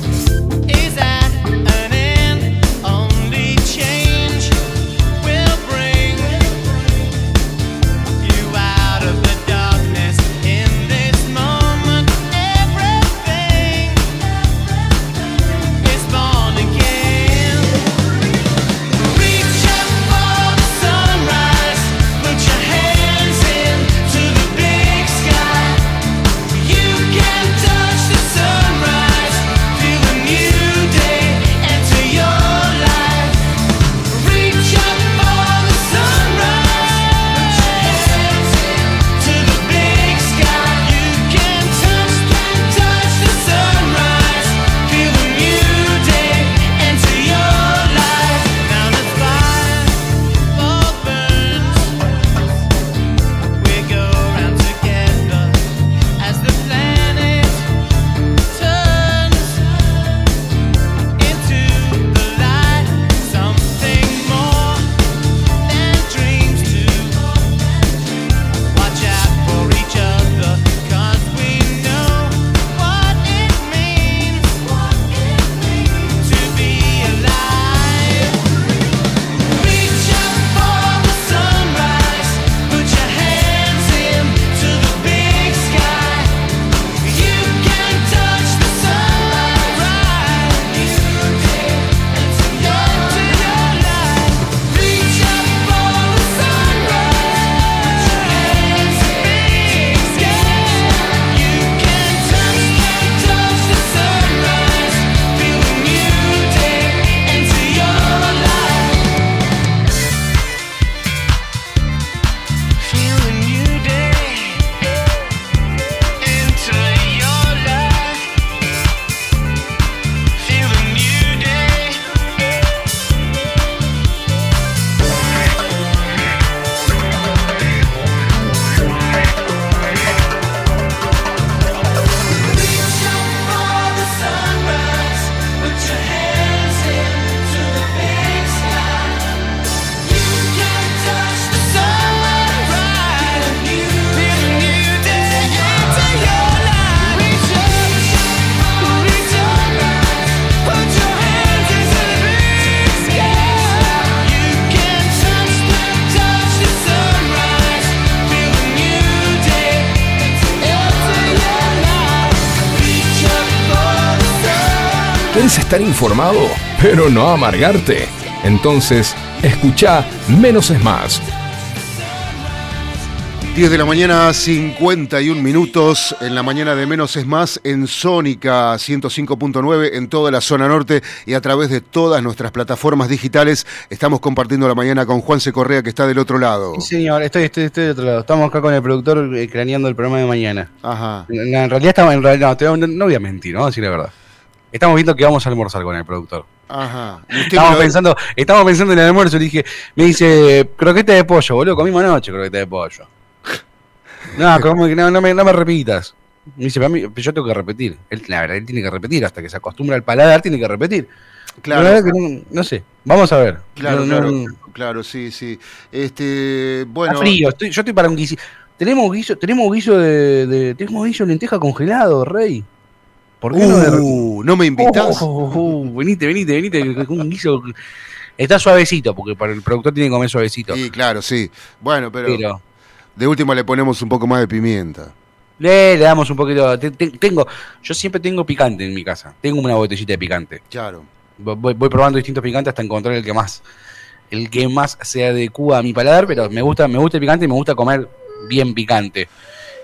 estar informado, pero no amargarte? Entonces, escucha Menos es Más. 10 de la mañana, 51 minutos. En la mañana de menos es más en Sónica 105.9 en toda la zona norte y a través de todas nuestras plataformas digitales. Estamos compartiendo la mañana con Juanse Correa que está del otro lado. Sí, señor, estoy, estoy, estoy de otro lado. Estamos acá con el productor eh, craneando el programa de mañana. Ajá. En, en realidad estamos, en realidad, no, te- no, no voy a mentir, a decir la verdad. Estamos viendo que vamos a almorzar con el productor. Ajá. Estamos pensando, estamos pensando en el almuerzo, le dije, me dice, croqueta de pollo, boludo, comimos anoche croqueta de pollo. No, como que no, no me, no me repitas. Me dice, "Pero a mí- yo tengo que repetir. Él, la verdad, él tiene que repetir, hasta que se acostumbra al paladar, tiene que repetir. Claro. La verdad que no, no sé, vamos a ver. Claro, No, claro, no- claro, sí, sí. Este, bueno. Está frío, estoy- yo estoy para un guiso. Tenemos guiso, tenemos guiso de, de- tenemos guiso de lenteja congelado, rey. ¿Por qué Uh, ¿no me invitas? Oh, oh, oh, oh, venite, venite, venite, un guiso. Está suavecito, porque para el productor tiene que comer suavecito. Sí, claro, sí. Bueno, pero, Pero de última le ponemos un poco más de pimienta. le, le damos un poquito. te- te- tengo, yo siempre tengo picante en mi casa. Tengo una botellita de picante. Claro. Voy, voy probando distintos picantes hasta encontrar el que más, el que más se adecua a mi paladar, pero me gusta, me gusta el picante y me gusta comer bien picante.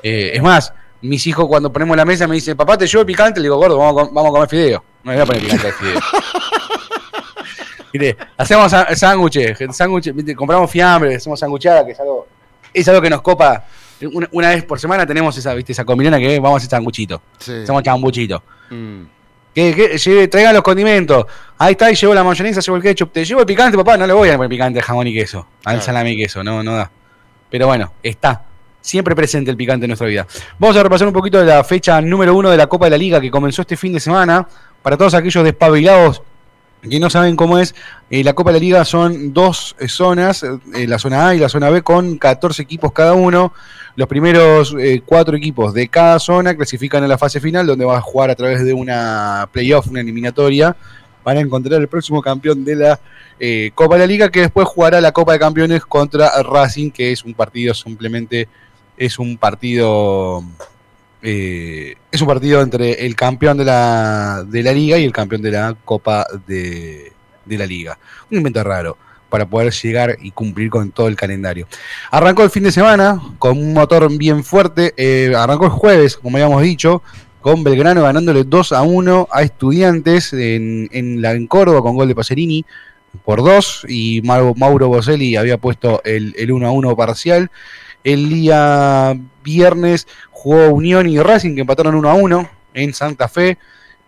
Eh, es más, mis hijos cuando ponemos la mesa me dicen, papá, te llevo picante, le digo, gordo, vamos a, vamos a comer fideo. No me voy a poner picante al fideo. Mire, hacemos sándwiches, sándwiches, compramos fiambre, hacemos sanguchada, que es algo, es algo que nos copa. Una, una vez por semana tenemos esa, viste, esa combinona que vamos a hacer sanguchito. Sí. Hacemos chambuchito. Mm. Que, que lleve- traigan los condimentos. Ahí está, y llevo la mayonesa, llevo el ketchup. Te llevo el picante, papá. No le voy a poner picante al jamón y queso. Al Claro. salami y queso. No, no da. Pero bueno, está. Siempre presente el picante en nuestra vida. Vamos a repasar un poquito de la fecha número uno de la Copa de la Liga que comenzó este fin de semana. Para todos aquellos despabilados que no saben cómo es, eh, la Copa de la Liga son dos eh, zonas, eh, la zona A y la zona B, con 14 equipos cada uno. Los primeros cuatro equipos de cada zona clasifican a la fase final, donde va a jugar a través de una playoff, una eliminatoria, para encontrar el próximo campeón de la Copa de la Liga, que después jugará la Copa de Campeones contra Racing, que es un partido simplemente, es un partido eh, es un partido entre el campeón de la, de la liga y el campeón de la Copa de, de la Liga. Un invento raro para poder llegar y cumplir con todo el calendario. Arrancó el fin de semana con un motor bien fuerte. eh, arrancó el jueves, como habíamos dicho, con Belgrano ganándole 2 a 1 a Estudiantes en, en, la, en Córdoba con gol de Pacerini por 2 y Mauro, Mauro Boselli había puesto el, el 1 a 1 parcial. El día viernes jugó Unión y Racing que empataron 1 a 1 en Santa Fe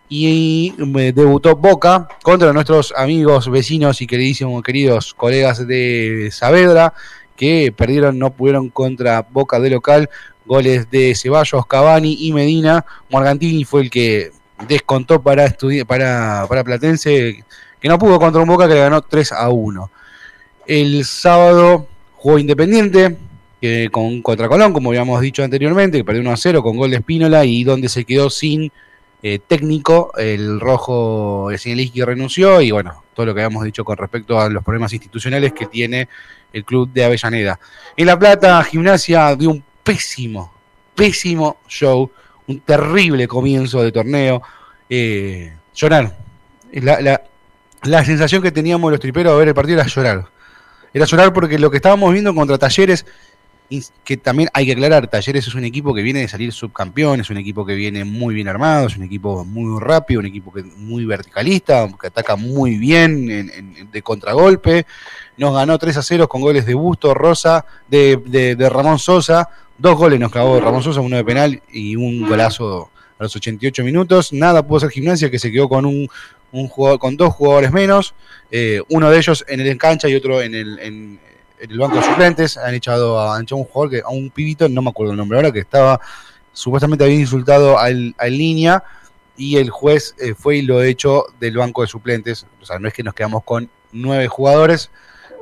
y eh, debutó Boca contra nuestros amigos, vecinos y queridísimos, queridos colegas de Saavedra que perdieron, no pudieron contra Boca de local, goles de Ceballos, Cavani y Medina. Morgantini fue el que descontó para, para, para Platense, que no pudo contra un Boca que le ganó 3 a 1. El sábado jugó Independiente, con contra Colón, como habíamos dicho anteriormente, que perdió 1 a 0 con gol de Espínola y donde se quedó sin eh, técnico, el rojo Sinieliski renunció y bueno, todo lo que habíamos dicho con respecto a los problemas institucionales que tiene el club de Avellaneda. En La Plata, Gimnasia dio un pésimo, pésimo show, un terrible comienzo de torneo. Eh, llorar. La, la, la sensación que teníamos los triperos a ver el partido era llorar. Era llorar porque lo que estábamos viendo contra Talleres que también hay que aclarar, Talleres es un equipo que viene de salir subcampeón, es un equipo que viene muy bien armado, es un equipo muy rápido, un equipo que muy verticalista, que ataca muy bien en, en, de contragolpe. Nos ganó 3 a 0 con goles de Busto, Rosa, de, de, de, Ramón Sosa. Dos goles nos clavó Ramón Sosa, uno de penal y un golazo a los 88 minutos. Nada pudo ser gimnasia, que se quedó con un, un jugador, con dos jugadores menos, eh, uno de ellos en el cancha y otro en el, en, en el banco de suplentes, han echado a, han echado un jugador que, a un pibito, no me acuerdo el nombre ahora, que estaba, supuestamente había insultado al, al línea, y el juez eh, fue y lo echó del banco de suplentes. O sea, no es que nos quedamos con nueve jugadores,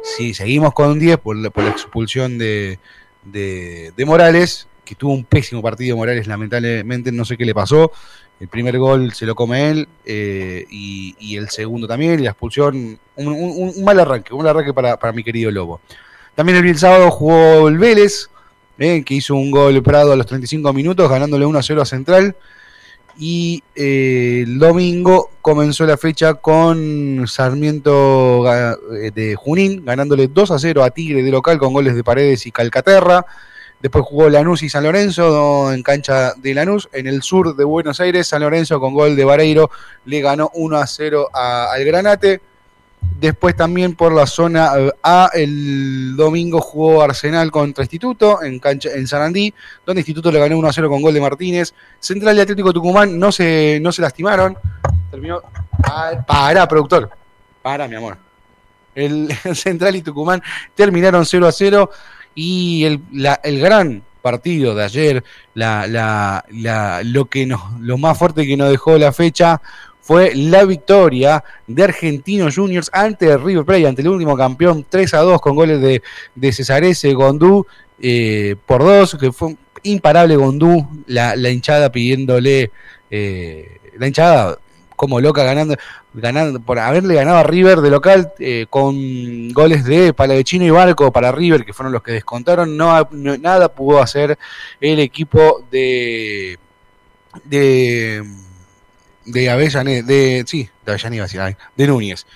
si seguimos con 10 por por la expulsión de, de, de, Morales, que tuvo un pésimo partido Morales, lamentablemente no sé qué le pasó. El primer gol se lo come él eh, y, el segundo también, y la expulsión, un, mal arranque, un mal arranque para, para, mi querido Lobo. También el, sábado jugó el Vélez, eh, que hizo un gol Prado a los 35 minutos, ganándole 1 a 0 a Central. Y eh, el domingo comenzó la fecha con Sarmiento de Junín, ganándole 2 a 0 a Tigre de local con goles de Paredes y Calcaterra. Después jugó Lanús y San Lorenzo en cancha de Lanús. En el sur de Buenos Aires, San Lorenzo con gol de Vareiro le ganó 1 a 0 a- al Granate. Después también por la zona eh, A, el domingo jugó Arsenal contra Instituto en cancha en Sarandí, donde Instituto le ganó 1 a 0 con gol de Martínez. Central y Atlético Tucumán no se, no se lastimaron. Terminó. Para, productor. Para, mi amor. El Central y Tucumán terminaron 0 a 0. Y el, la- el gran partido de ayer, la, la- la- lo, que nos, lo más fuerte que nos dejó la fecha fue la victoria de Argentinos Juniors ante River Plate, ante el último campeón, 3 a 2 con goles de, de Cesarese, Gondú, eh, por dos, que fue imparable Gondú, la, la hinchada pidiéndole, eh, la hinchada como loca ganando, ganando por haberle ganado a River de local eh, con goles de Palavecino y Barco para River, que fueron los que descontaron, no, nada pudo hacer el equipo de de de Avellaneda, de sí, de Avellaneda, de Núñez.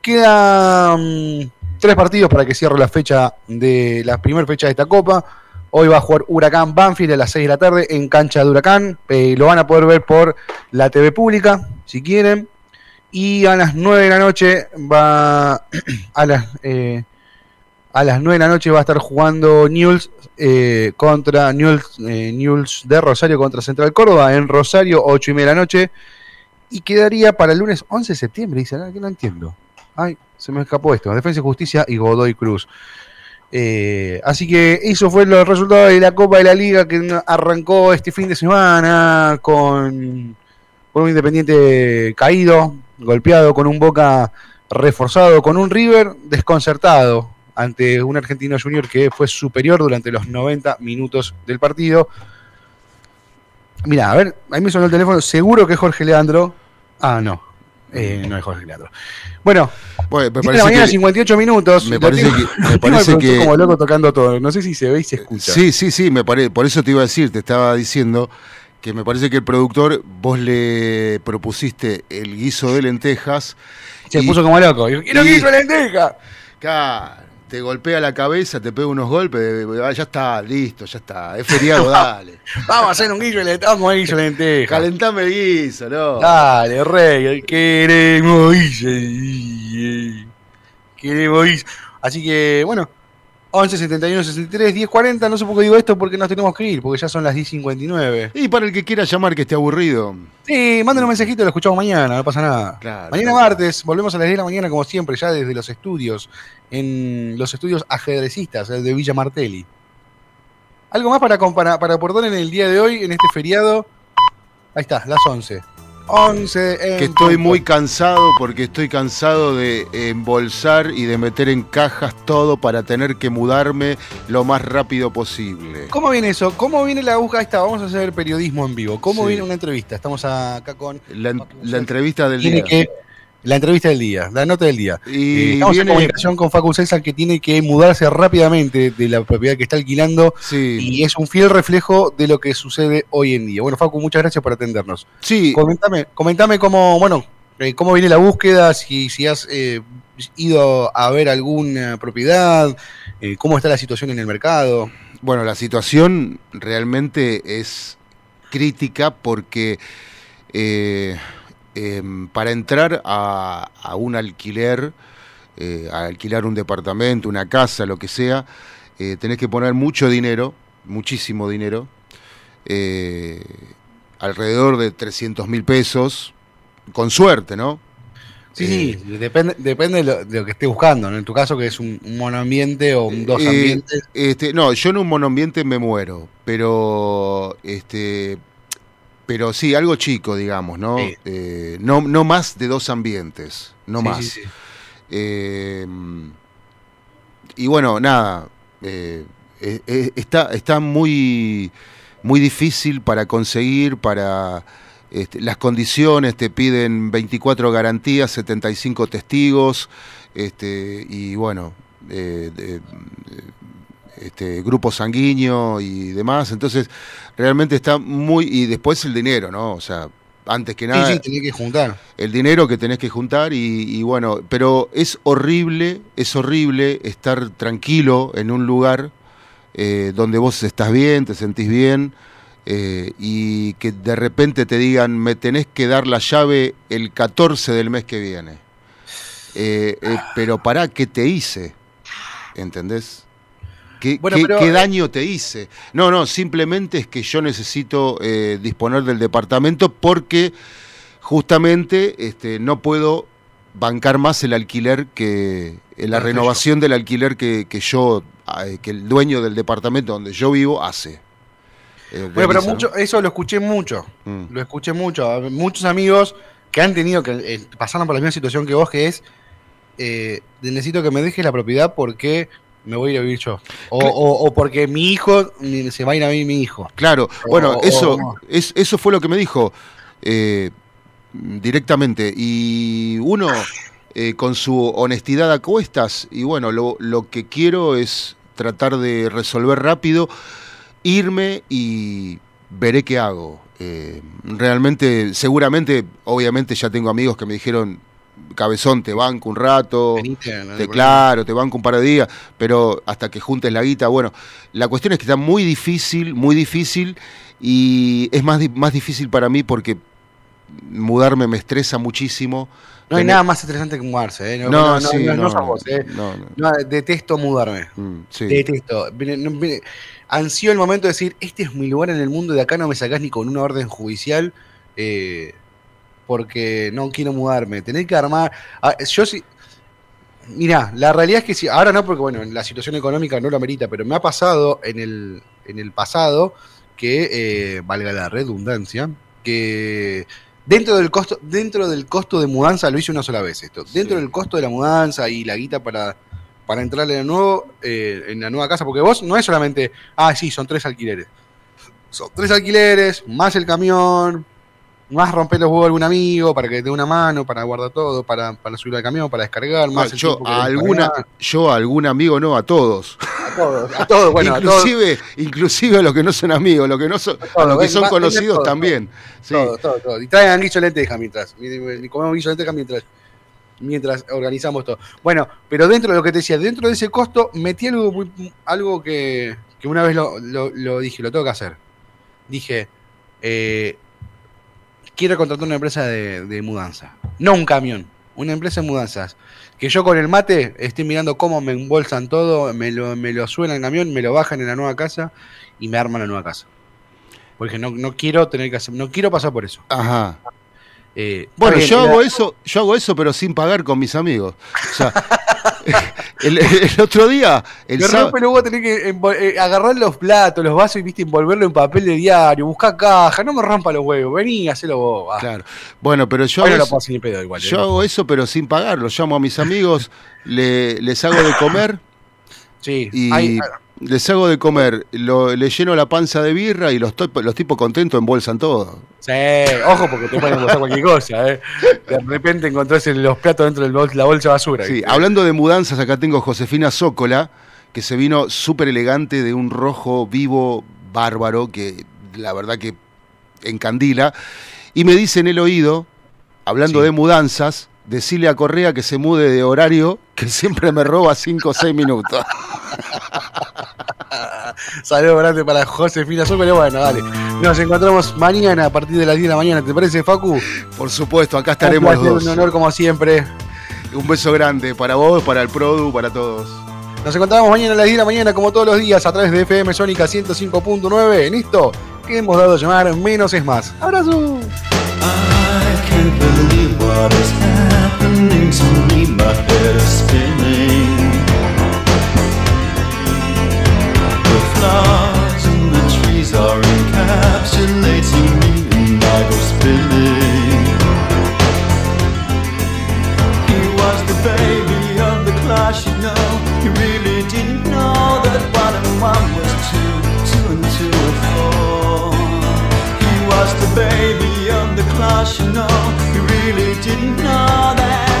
Quedan tres partidos para que cierre la fecha de la primera fecha de esta copa. Hoy va a jugar Huracán Banfield a las 6 de la tarde en cancha de Huracán. Eh, lo van a poder ver por la TV pública, si quieren. Y a las 9 de la noche va a las eh, a las 9 de la noche va a estar jugando Newell's eh, contra Newell's, eh, Newell's de Rosario contra Central Córdoba en Rosario, 8 y media de la noche. Y quedaría para el lunes 11 de septiembre, dice, ah, que no entiendo. Ay, se me escapó esto. Defensa y Justicia y Godoy Cruz. Así que eso fue los resultados de la Copa de la Liga que arrancó este fin de semana con, con un Independiente caído, golpeado, con un Boca reforzado, con un River desconcertado ante un Argentino Junior que fue superior durante los 90 minutos del partido. Mira, a ver, ahí me sonó el teléfono, seguro que es Jorge Leandro. Ah, no, eh, no es Jorge Leandro. Bueno, Bueno, me de la parece mañana, que, 58 minutos. me parece tengo- que- me parece que- como loco tocando todo. No sé si se ve y se escucha. Sí, sí, sí, me pare- por eso te iba a decir, te estaba diciendo que me parece que el productor, vos le propusiste el guiso de lentejas. Se y- puso como loco. Yo, quiero y- guiso de lenteja. Ca- te golpea la cabeza, te pega unos golpes, ah, ya está, listo, ya está, es feriado, dale. Vamos a hacer un guiso de lenteja. Vamos a guiso de lenteja. Calentame el guiso, ¿no? Dale, rey. Queremos guiso. Queremos guiso. Así que, bueno. 11 71 63 10 40. No sé por qué digo esto porque nos tenemos que ir. Porque ya son las 10 59. Y para el que quiera llamar que esté aburrido, Sí, manden un mensajito, lo escuchamos mañana, no pasa nada. Claro, mañana claro. martes, volvemos a las 10 de la mañana como siempre, ya desde los estudios, en los estudios ajedrecistas eh, de Villa Martelli. ¿Algo más para, para, para aportar en el día de hoy, en este feriado? Ahí está, las 11. 11 en que estoy punto. muy cansado porque estoy cansado de embolsar y de meter en cajas todo para tener que mudarme lo más rápido posible. ¿Cómo viene eso? ¿Cómo viene la? Ahí está, vamos a hacer periodismo en vivo. ¿Cómo Sí. viene una entrevista? Estamos acá con... La, la entrevista del Tiene día. que... La entrevista del día, la nota del día. Eh, Y estamos en comunicación con Facu César que tiene que mudarse rápidamente de la propiedad que está alquilando Sí, y es un fiel reflejo de lo que sucede hoy en día. Bueno, Facu, muchas gracias por atendernos. sí, Comentame, comentame cómo, bueno, eh, cómo viene la búsqueda, si, si has eh, ido a ver alguna propiedad, eh, cómo está la situación en el mercado. bueno, la situación realmente es crítica porque eh, em, para entrar a, a un alquiler, eh, a alquilar un departamento, una casa, lo que sea, eh, tenés que poner mucho dinero, muchísimo dinero, eh, alrededor de 300 mil pesos, con suerte, ¿no? Sí, sí, depende, depende de lo, de lo que esté buscando. ¿no? En tu caso, que es un, un monoambiente o un dos ambientes. Este, no, yo en un monoambiente me muero, pero este, pero sí, algo chico, digamos, ¿no? Sí. Eh, no, no más de dos ambientes, no Sí, más. sí. Eh, y bueno, nada, eh, está, está muy, muy difícil para conseguir, para este, las condiciones, te piden 24 garantías, 75 testigos, este, y bueno, eh, este, grupo sanguíneo y demás. Entonces, realmente está muy. Y después el dinero, ¿no? O sea, antes que nada, Sí, sí, tenés que juntar. el dinero que tenés que juntar y, y bueno, pero es horrible, es horrible estar tranquilo en un lugar eh, donde vos estás bien, te sentís bien eh, y que de repente te digan, me tenés que dar la llave el 14 del mes que viene. Eh, pero pará, ¿qué te hice? ¿Entendés? ¿Qué, Bueno, qué- pero, qué eh, daño te hice? No, no, simplemente es que yo necesito eh, disponer del departamento porque justamente este, no puedo bancar más el alquiler que eh, la renovación del alquiler que, que yo eh, que el dueño del departamento donde yo vivo hace. Eh, Bueno, pero mucho, eso lo escuché mucho. Mm. Lo escuché mucho. Muchos amigos que han tenido que eh, pasaron por la misma situación que vos, que es eh, necesito que me dejes la propiedad porque me voy a ir a vivir yo. O, o- o porque mi hijo se va a ir a vivir mi hijo. Claro, bueno, o- eso, es, eso fue lo que me dijo eh, directamente. Y uno, eh, con su honestidad a cuestas, y bueno, lo, lo que quiero es tratar de resolver rápido, irme y veré qué hago. Eh, realmente, seguramente, obviamente ya tengo amigos que me dijeron, cabezón, te banco un rato. No Te, claro, te banco un par de días, pero hasta que juntes la guita, bueno, la cuestión es que está muy difícil, muy difícil, y es más, más difícil para mí porque mudarme me estresa muchísimo. No hay Tener- nada más estresante que mudarse, ¿eh? No, No, no, sí, no, no no, sos vos, ¿eh? no, detesto mudarme. Mm, sí. Detesto. Ansío el momento de decir, este es mi lugar en el mundo, de acá no me sacás ni con una orden judicial, eh, porque no quiero mudarme. Tener que armar... ah, yo sí... Mirá, la realidad es que sí, ahora no, porque bueno, la situación económica no lo amerita, pero me ha pasado en el, en el pasado que, eh, valga la redundancia, que dentro del costo, dentro del costo de mudanza, lo hice una sola vez esto, dentro Sí. del costo de la mudanza y la guita para, para entrar en, el nuevo, eh, en la nueva casa, porque vos no es solamente, ah, sí, son tres alquileres. Son tres alquileres, más el camión, más romper los huevos a algún amigo para que te dé una mano, para guardar todo, para, para subir al camión, para descargar, más yo a descargar. alguna, yo a algún amigo no, a todos. a todos, a todos, bueno, a todos. inclusive, inclusive a los que no son amigos, los que no son, a todos, los que ven, son conocidos también. Sí. Todo, todo, todo. Y traigan guiso de lenteja mientras. Y- y comemos guiso de lenteja mientras, mientras organizamos todo. Bueno, pero dentro de lo que te decía, dentro de ese costo, metí algo, muy- algo que, que una vez lo, lo- lo dije, lo tengo que hacer. Dije, eh, quiero contratar una empresa de, de mudanza. No un camión, una empresa de mudanzas. Que yo con el mate esté mirando cómo me embolsan todo, me lo, me lo suben al camión, me lo bajan en la nueva casa y me arman la nueva casa. Porque no, no quiero tener que hacer, no quiero pasar por eso. Ajá. Eh, Bueno, yo hago eso, yo hago eso, pero sin pagar con mis amigos. O sea, el, el otro día, el sábado. rompe luego tener que eh, agarrar los platos, los vasos y viste envolverlo en papel de diario, buscar caja, no me rompa los huevos, vení, hacelo vos. va. Claro. Bueno, pero yo Hoy no hago lo eso- pedo igual. Yo eh. hago eso, pero sin pagar. Los llamo a mis amigos, le- les hago de comer Sí, y hay- les hago de comer. Lo, le lleno la panza de birra y los, los tipos contentos embolsan todo. sí, ojo porque te pueden embolsar cualquier cosa. Eh. De repente encontrás en los platos dentro de la bolsa de basura. Sí, hablando de mudanzas, acá tengo a Josefina Zócola, que se vino súper elegante de un rojo vivo bárbaro, que la verdad que encandila. Y me dice en el oído, hablando Sí. de mudanzas, decirle a Correa que se mude de horario, que siempre me roba 5 o 6 minutos. Saludos grande para Josefina Zócalo. Bueno, dale. Nos encontramos mañana a partir de las 10 de la mañana. ¿Te parece, Facu? Por supuesto, acá Un estaremos Un dos. honor como siempre. Un beso grande para vos, para el Produ, para todos. Nos encontramos mañana a las 10 de la mañana, como todos los días, a través de FM Sónica 105.9 en esto que hemos dado a llamar Menos es Más. ¡Abrazo! I can't My head is spinning. The flowers and the trees are encapsulating me, and I go spinning. He was the baby of the class, you know. He really didn't know that one and one was two, two and two are four. He was the baby of the class, you know. He really didn't know that,